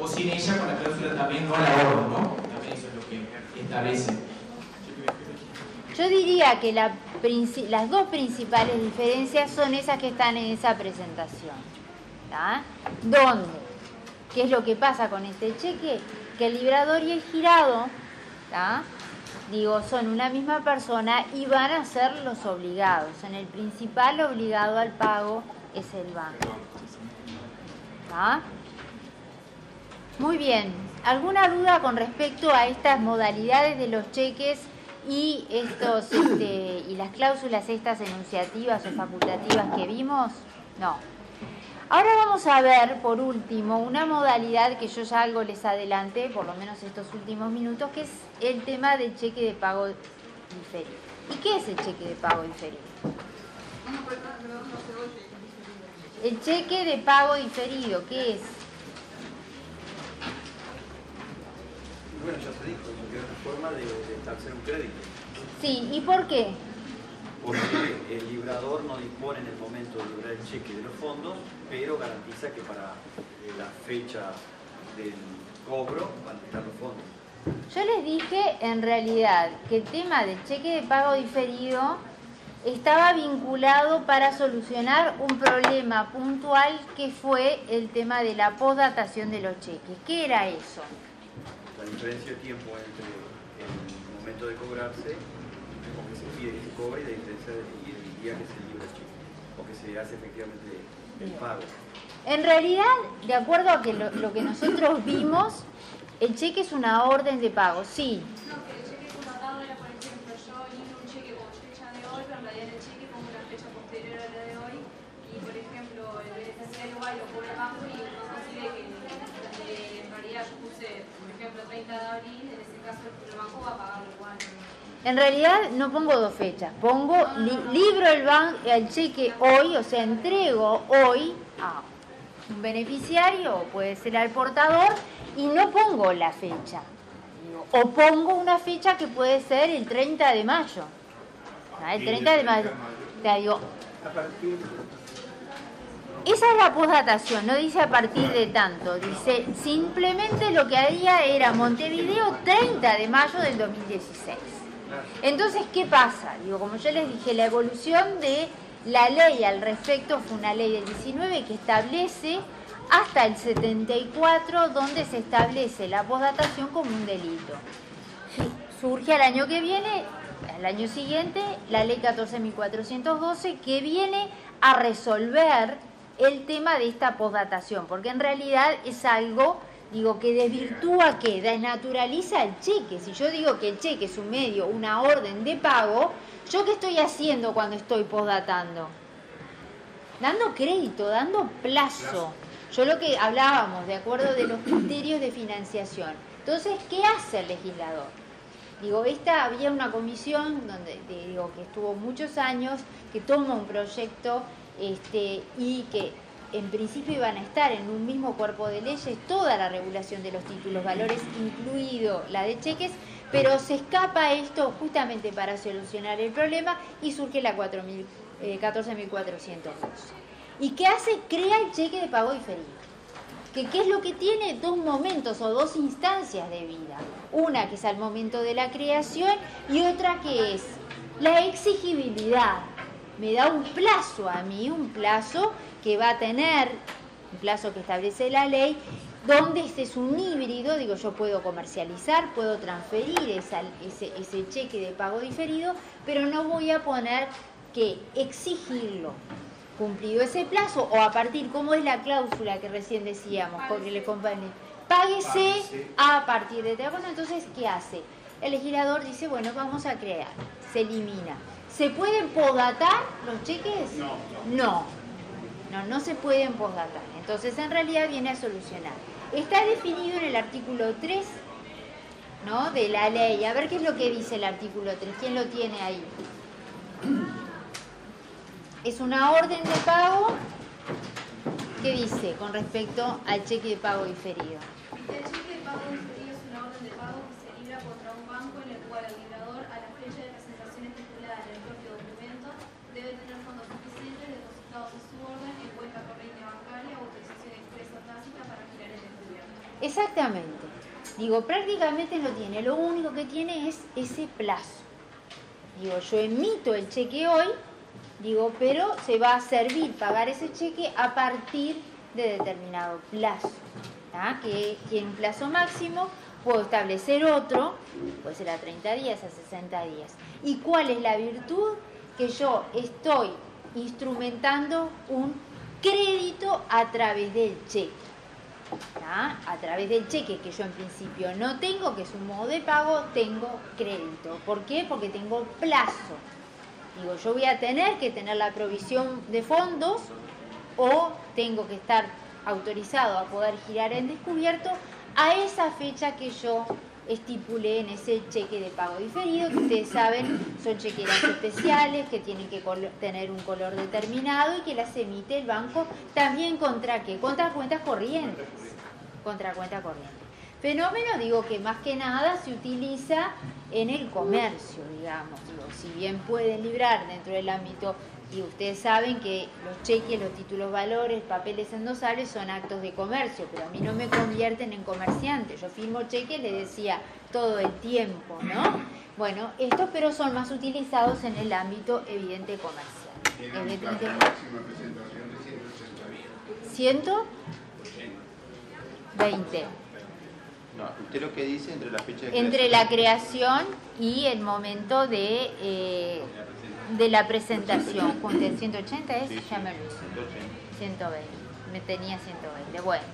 o sin ella con la cláusula también no a la orden, ¿no? También eso es lo que establece.
Yo diría que las dos principales diferencias son esas que están en esa presentación. ¿tá? ¿Dónde? ¿Qué es lo que pasa con este cheque? Que el librador y el girado, ¿tá? digo, son una misma persona y van a ser los obligados. En el principal obligado al pago es el banco. ¿tá? Muy bien. ¿Alguna duda con respecto a estas modalidades de los cheques y estos este, y las cláusulas estas enunciativas o facultativas que vimos? No. Ahora vamos a ver, por último, una modalidad que yo ya algo les adelanté, por lo menos estos últimos minutos, que es el tema del cheque de pago diferido. ¿Y qué es el cheque de pago diferido? El cheque de pago diferido, ¿qué es?
Bueno, ya se dijo, que es una forma de, de establecer un crédito.
Sí, ¿y por qué?
Porque el librador no dispone en el momento de librar el cheque de los fondos, pero garantiza que para eh, la fecha del cobro van a estar los fondos.
Yo les dije en realidad que el tema del cheque de pago diferido estaba vinculado para solucionar un problema puntual que fue el tema de la postdatación de los cheques. ¿Qué era eso?
La diferencia de tiempo entre el momento de cobrarse, o que se pide que se cobre, y la diferencia de, y el día que se libra el cheque, o que se hace efectivamente el pago.
En realidad, de acuerdo a que lo, lo que nosotros vimos, el cheque es una orden de pago, sí.
No, que el cheque contratado era, por ejemplo, yo libro un cheque con fecha de hoy, pero en realidad en el cheque pongo una fecha posterior a la de hoy. Y, por ejemplo, el beneficiario va y lo cobra el banco y no consigue que en realidad yo puse, por ejemplo, 30 de abril, en ese caso el banco va a igual.
En realidad no pongo dos fechas, pongo li- libro el, ban- el cheque hoy, o sea, entrego hoy a un beneficiario, o puede ser al portador, y no pongo la fecha. O pongo una fecha que puede ser el 30 de mayo. Ah, El 30 de mayo. O sea, digo, esa es la postdatación, no dice a partir de tanto, dice simplemente lo que haría era Montevideo 30 de mayo del 2016. Entonces, ¿qué pasa? Digo, como yo les dije, la evolución de la ley al respecto fue una ley del 19 que establece hasta el 74 donde se establece la postdatación como un delito. Surge al año que viene, al año siguiente, la ley 14.412 que viene a resolver el tema de esta postdatación, porque en realidad es algo, digo, que desvirtúa, que desnaturaliza el cheque. Si yo digo que el cheque es un medio, una orden de pago, ¿yo qué estoy haciendo cuando estoy postdatando? Dando crédito, dando plazo. Yo lo que hablábamos, de acuerdo de los criterios de financiación. Entonces, ¿qué hace el legislador? Digo, esta había una comisión donde de- digo que estuvo muchos años, que toma un proyecto este, y que en principio iban a estar en un mismo cuerpo de leyes toda la regulación de los títulos valores, incluido la de cheques, pero se escapa esto justamente para solucionar el problema y surge la 4.000, eh, 14.412. ¿Y qué hace? Crea el cheque de pago diferido que qué es lo que tiene dos momentos o dos instancias de vida. Una que es al momento de la creación y otra que es la exigibilidad. Me da un plazo a mí, un plazo que va a tener, un plazo que establece la ley, donde este es un híbrido, digo, yo puedo comercializar, puedo transferir esa- ese, ese cheque de pago diferido, pero no voy a poner que exigirlo cumplido ese plazo o a partir, como es la cláusula que recién decíamos, porque le compone, páguese a partir de tal cosa, entonces, ¿qué hace? El legislador dice, bueno, vamos a crear, se elimina. ¿Se pueden posdatar los cheques?
No,
No, no, no se pueden posdatar. Entonces, en realidad viene a solucionar. Está definido en el artículo 3, ¿no? De la ley. A ver qué es lo que dice el artículo 3. ¿Quién lo tiene ahí? Es una orden de pago que dice con respecto al cheque de pago
cheque de pago diferido es una orden de pago que se libra contra un banco en el cual el librador, a la fecha de presentación estipulada en el propio documento, debe tener fondos suficientes depositados en su orden en cuenta corriente bancaria o autorización expresa o tácita para girar el encubierto.
Exactamente. Digo, prácticamente no tiene. Lo único que tiene es ese plazo. Digo, yo emito el cheque hoy, digo, pero se va a servir pagar ese cheque a partir de determinado plazo. ¿tá? Que tiene un plazo máximo, puedo establecer otro, puede ser a 30 días, a 60 días. ¿Y cuál es la virtud? Que yo estoy instrumentando un crédito a través del cheque. A través del cheque que yo en principio no tengo, que es un modo de pago, tengo crédito. ¿Por qué? Porque tengo plazo. Digo, yo voy a tener que tener la provisión de fondos o tengo que estar autorizado a poder girar en descubierto a esa fecha que yo estipulé en ese cheque de pago diferido, que ustedes saben son chequeras especiales, que tienen que tener un color determinado y que las emite el banco también contra qué? Contra cuentas corrientes. Contra cuenta corriente. Fenómeno, digo que más que nada se utiliza en el comercio, digamos. Si bien pueden librar dentro del ámbito, y ustedes saben que los cheques, los títulos valores, papeles endosables son actos de comercio, pero a mí no me convierten en comerciante. Yo firmo cheques, le decía, todo el tiempo, ¿no? Bueno, estos pero son más utilizados en el ámbito evidente comercial.
Tiene
Evidente-
plazo máximo de presentación de 180 días.
120.
No, usted lo que dice entre la fecha de
entre la creación y el momento de, eh, de la presentación. Junte 180 es,
Sí, sí,
ya me lo hice.
180.
120. Me tenía 120. Bueno.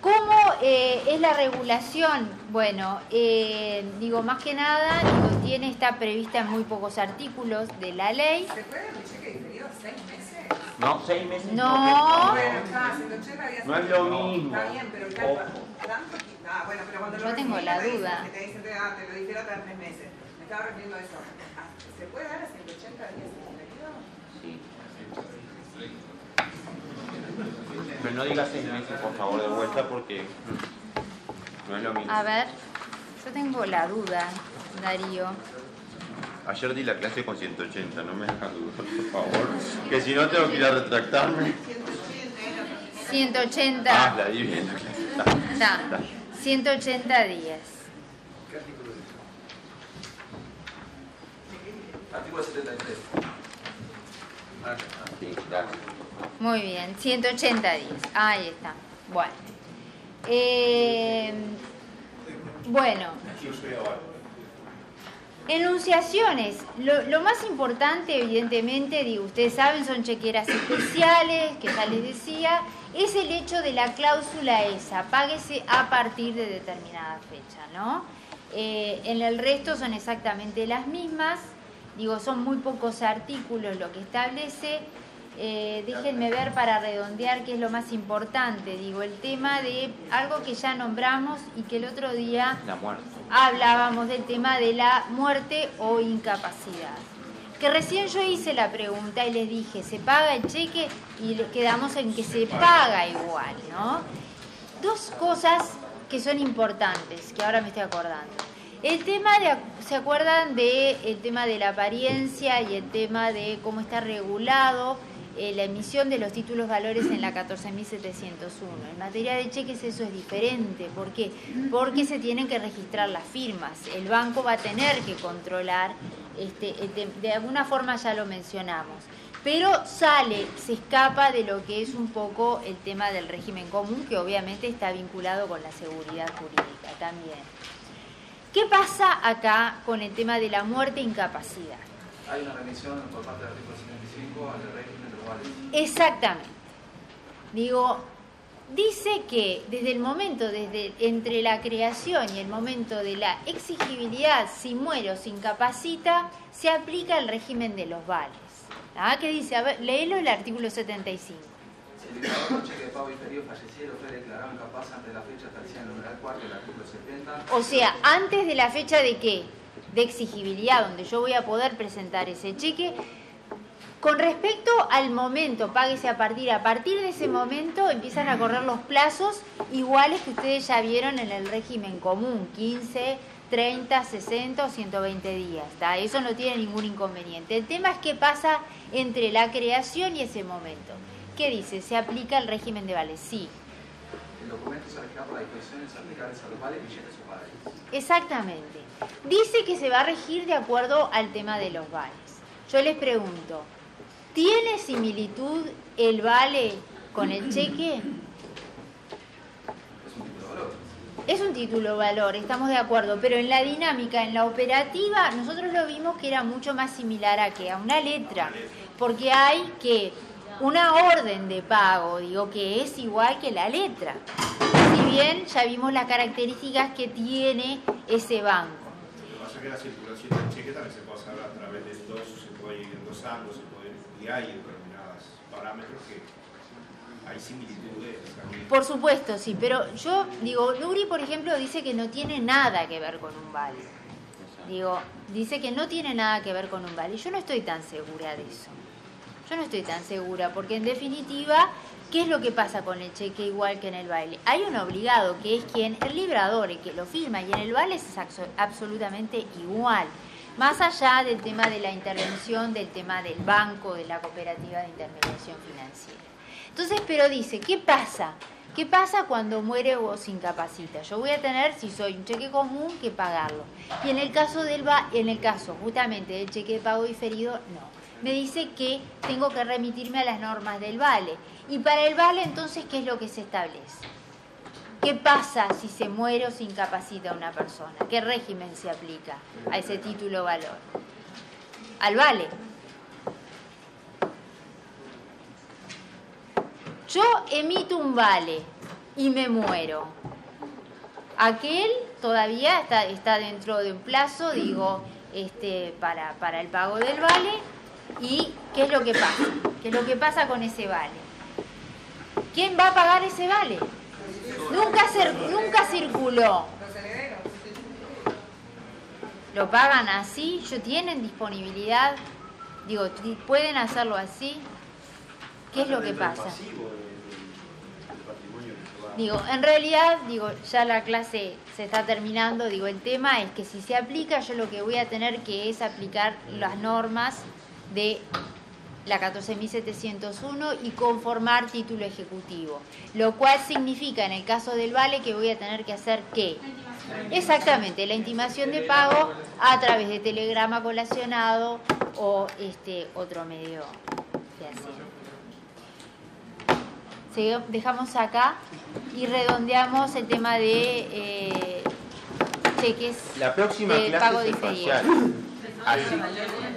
¿Cómo eh, es la regulación? Bueno, eh, digo, más que nada, digo, tiene, está prevista en muy pocos artículos de la ley.
¿Se puede un cheque diferido seis meses?
No, seis meses.
No.
Bueno, está, 180 días.
No es lo mismo.
Está bien, pero claro, tanto que- Ah, bueno, pero cuando
Yo
lo
tengo la
te dicen-
duda.
que te dicen, ah, te lo hasta tres meses. Me estaba refiriendo a eso. ¿Se puede dar a 180 días?
Sí. Pero no diga seis meses, por favor, de vuelta, porque no es lo mismo.
A ver, yo tengo la duda, Darío.
Ayer di la clase con 180, no me hagas dudar, por favor. Que si no tengo que ir a retractarme.
180.
Ah, la di bien la clase. Está,
Está. 180 días.
¿Qué artículo es? Artículo 73. Ah,
Sí, dale.
Muy bien, 180 días. Ahí está. Bueno. Eh, bueno, enunciaciones. Lo, lo más importante, evidentemente, digo, ustedes saben, son chequeras especiales, que ya les decía, es el hecho de la cláusula esa, páguese a partir de determinada fecha, ¿no? Eh, en el resto son exactamente las mismas, digo, son muy pocos artículos lo que establece. Eh, déjenme ver para redondear qué es lo más importante, digo, el tema de algo que ya nombramos y que el otro día
La
hablábamos del tema de la muerte o incapacidad. Que recién yo hice la pregunta y les dije, ¿se paga el cheque? Y quedamos en que se paga igual, ¿no? Dos cosas que son importantes, que ahora me estoy acordando. El tema de, ¿se acuerdan del el tema de la apariencia y el tema de cómo está regulado eh, la emisión de los títulos valores en la 14.701? En materia de cheques eso es diferente. ¿Por qué? Porque se tienen que registrar las firmas. El banco va a tener que controlar, este, de alguna forma ya lo mencionamos. Pero sale, se escapa de lo que es un poco el tema del régimen común, que obviamente está vinculado con la seguridad jurídica también. ¿Qué pasa acá con el tema de la muerte e incapacidad?
Hay una remisión por parte del artículo 75 al régimen de los vales.
Exactamente. Digo, dice que desde el momento, desde entre la creación y el momento de la exigibilidad, si muere o se incapacita, se aplica el régimen de los vales. ¿Ah? ¿Qué dice? A ver, léelo el artículo 75.
El dictador cheque de pago inferido falleciera o fue declarado incapaz ante la fecha establecida en el numeral cuarto del artículo 70.
O sea, antes de la fecha de qué? De exigibilidad, donde yo voy a poder presentar ese cheque. Con respecto al momento, páguese a partir, a partir de ese momento empiezan a correr los plazos iguales que ustedes ya vieron en el régimen común, 15, 30, 60 o 120 días. ¿tá? Eso no tiene ningún inconveniente. El tema es qué pasa entre la creación y ese momento. ¿Qué dice? ¿Se aplica el régimen de vales? Sí,
El documento se regirá por las disposiciones aplicables a los vales billetes o vales.
Exactamente. Dice que se va a regir de acuerdo al tema de los vales. Yo les pregunto, ¿tiene similitud el vale con el cheque?
Es un título de valor.
Es un título valor, estamos de acuerdo, pero en la dinámica, en la operativa, nosotros lo vimos que era mucho más similar a que a una letra, porque hay que una orden de pago, digo que es igual que la letra. bien ya vimos las características que tiene ese banco.
Lo que pasa es que la circulación del cheque también se puede hacer a través de dos, se puede ir endosando, se puede, y hay determinados parámetros que hay similitudes. también.
Por supuesto, sí, pero yo digo, Luri, por ejemplo, dice que no tiene nada que ver con un vale. Digo, dice que no tiene nada que ver con un vale. Yo no estoy tan segura de eso. Yo no estoy tan segura, porque en definitiva, ¿qué es lo que pasa con el cheque igual que en el baile? Hay un obligado que es quien, el librador, el que lo firma, y en el vale es abso- absolutamente igual. Más allá del tema de la intervención, del tema del banco, de la cooperativa de intermediación financiera. Entonces, pero dice, ¿qué pasa? ¿Qué pasa cuando muere o se incapacita? Yo voy a tener, si soy un cheque común, que pagarlo. Y en el caso del va, en el caso justamente del cheque de pago diferido, no. Me dice que tengo que remitirme a las normas del vale. Y para el vale, entonces, ¿qué es lo que se establece? ¿Qué pasa si se muere o se incapacita una persona? ¿Qué régimen se aplica a ese título valor? Al vale. Yo emito un vale y me muero. Aquel todavía está, dentro de un plazo, digo, este, para el pago del vale. ¿Y qué es lo que pasa? ¿Qué es lo que pasa con ese vale? ¿Quién va a pagar ese vale? Nunca, cir- nunca circuló. ¿Lo pagan así? ¿Yo tienen disponibilidad? Digo, ¿pueden hacerlo así? ¿Qué es lo que pasa? Digo, en realidad, digo, ya la clase se está terminando, digo, el tema es que si se aplica, yo lo que voy a tener que es aplicar las normas de la 14.701 y conformar título ejecutivo, lo cual significa en el caso del vale que voy a tener que hacer qué? Exactamente, la intimación de pago a través de telegrama colacionado o este otro medio de hacer. Dejamos acá y redondeamos el tema de eh, cheques
La próxima
de
clase
pago diferido.
Así,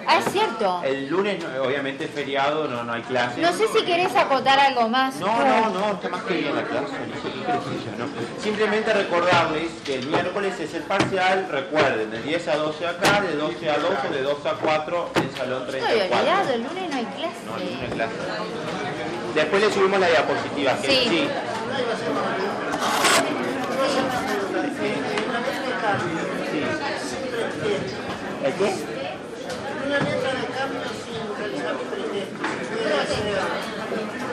Ah, es cierto.
el lunes, no- obviamente es feriado, no, no hay clase.
No sé si querés acotar algo más.
No, no, no, está más que bien la clase, no sé qué yo, ¿no? Simplemente recordarles que el miércoles es el parcial, recuerden, de 10 a 12 acá, de 12 a 12, de 12 a 4 en salón
Estoy
34.
olvidado, el lunes no hay clase.
No, ni una clase. Después le subimos la diapositiva, que
Sí.
sí.
¿El qué? Una letra de cambio sin realizar pretextos.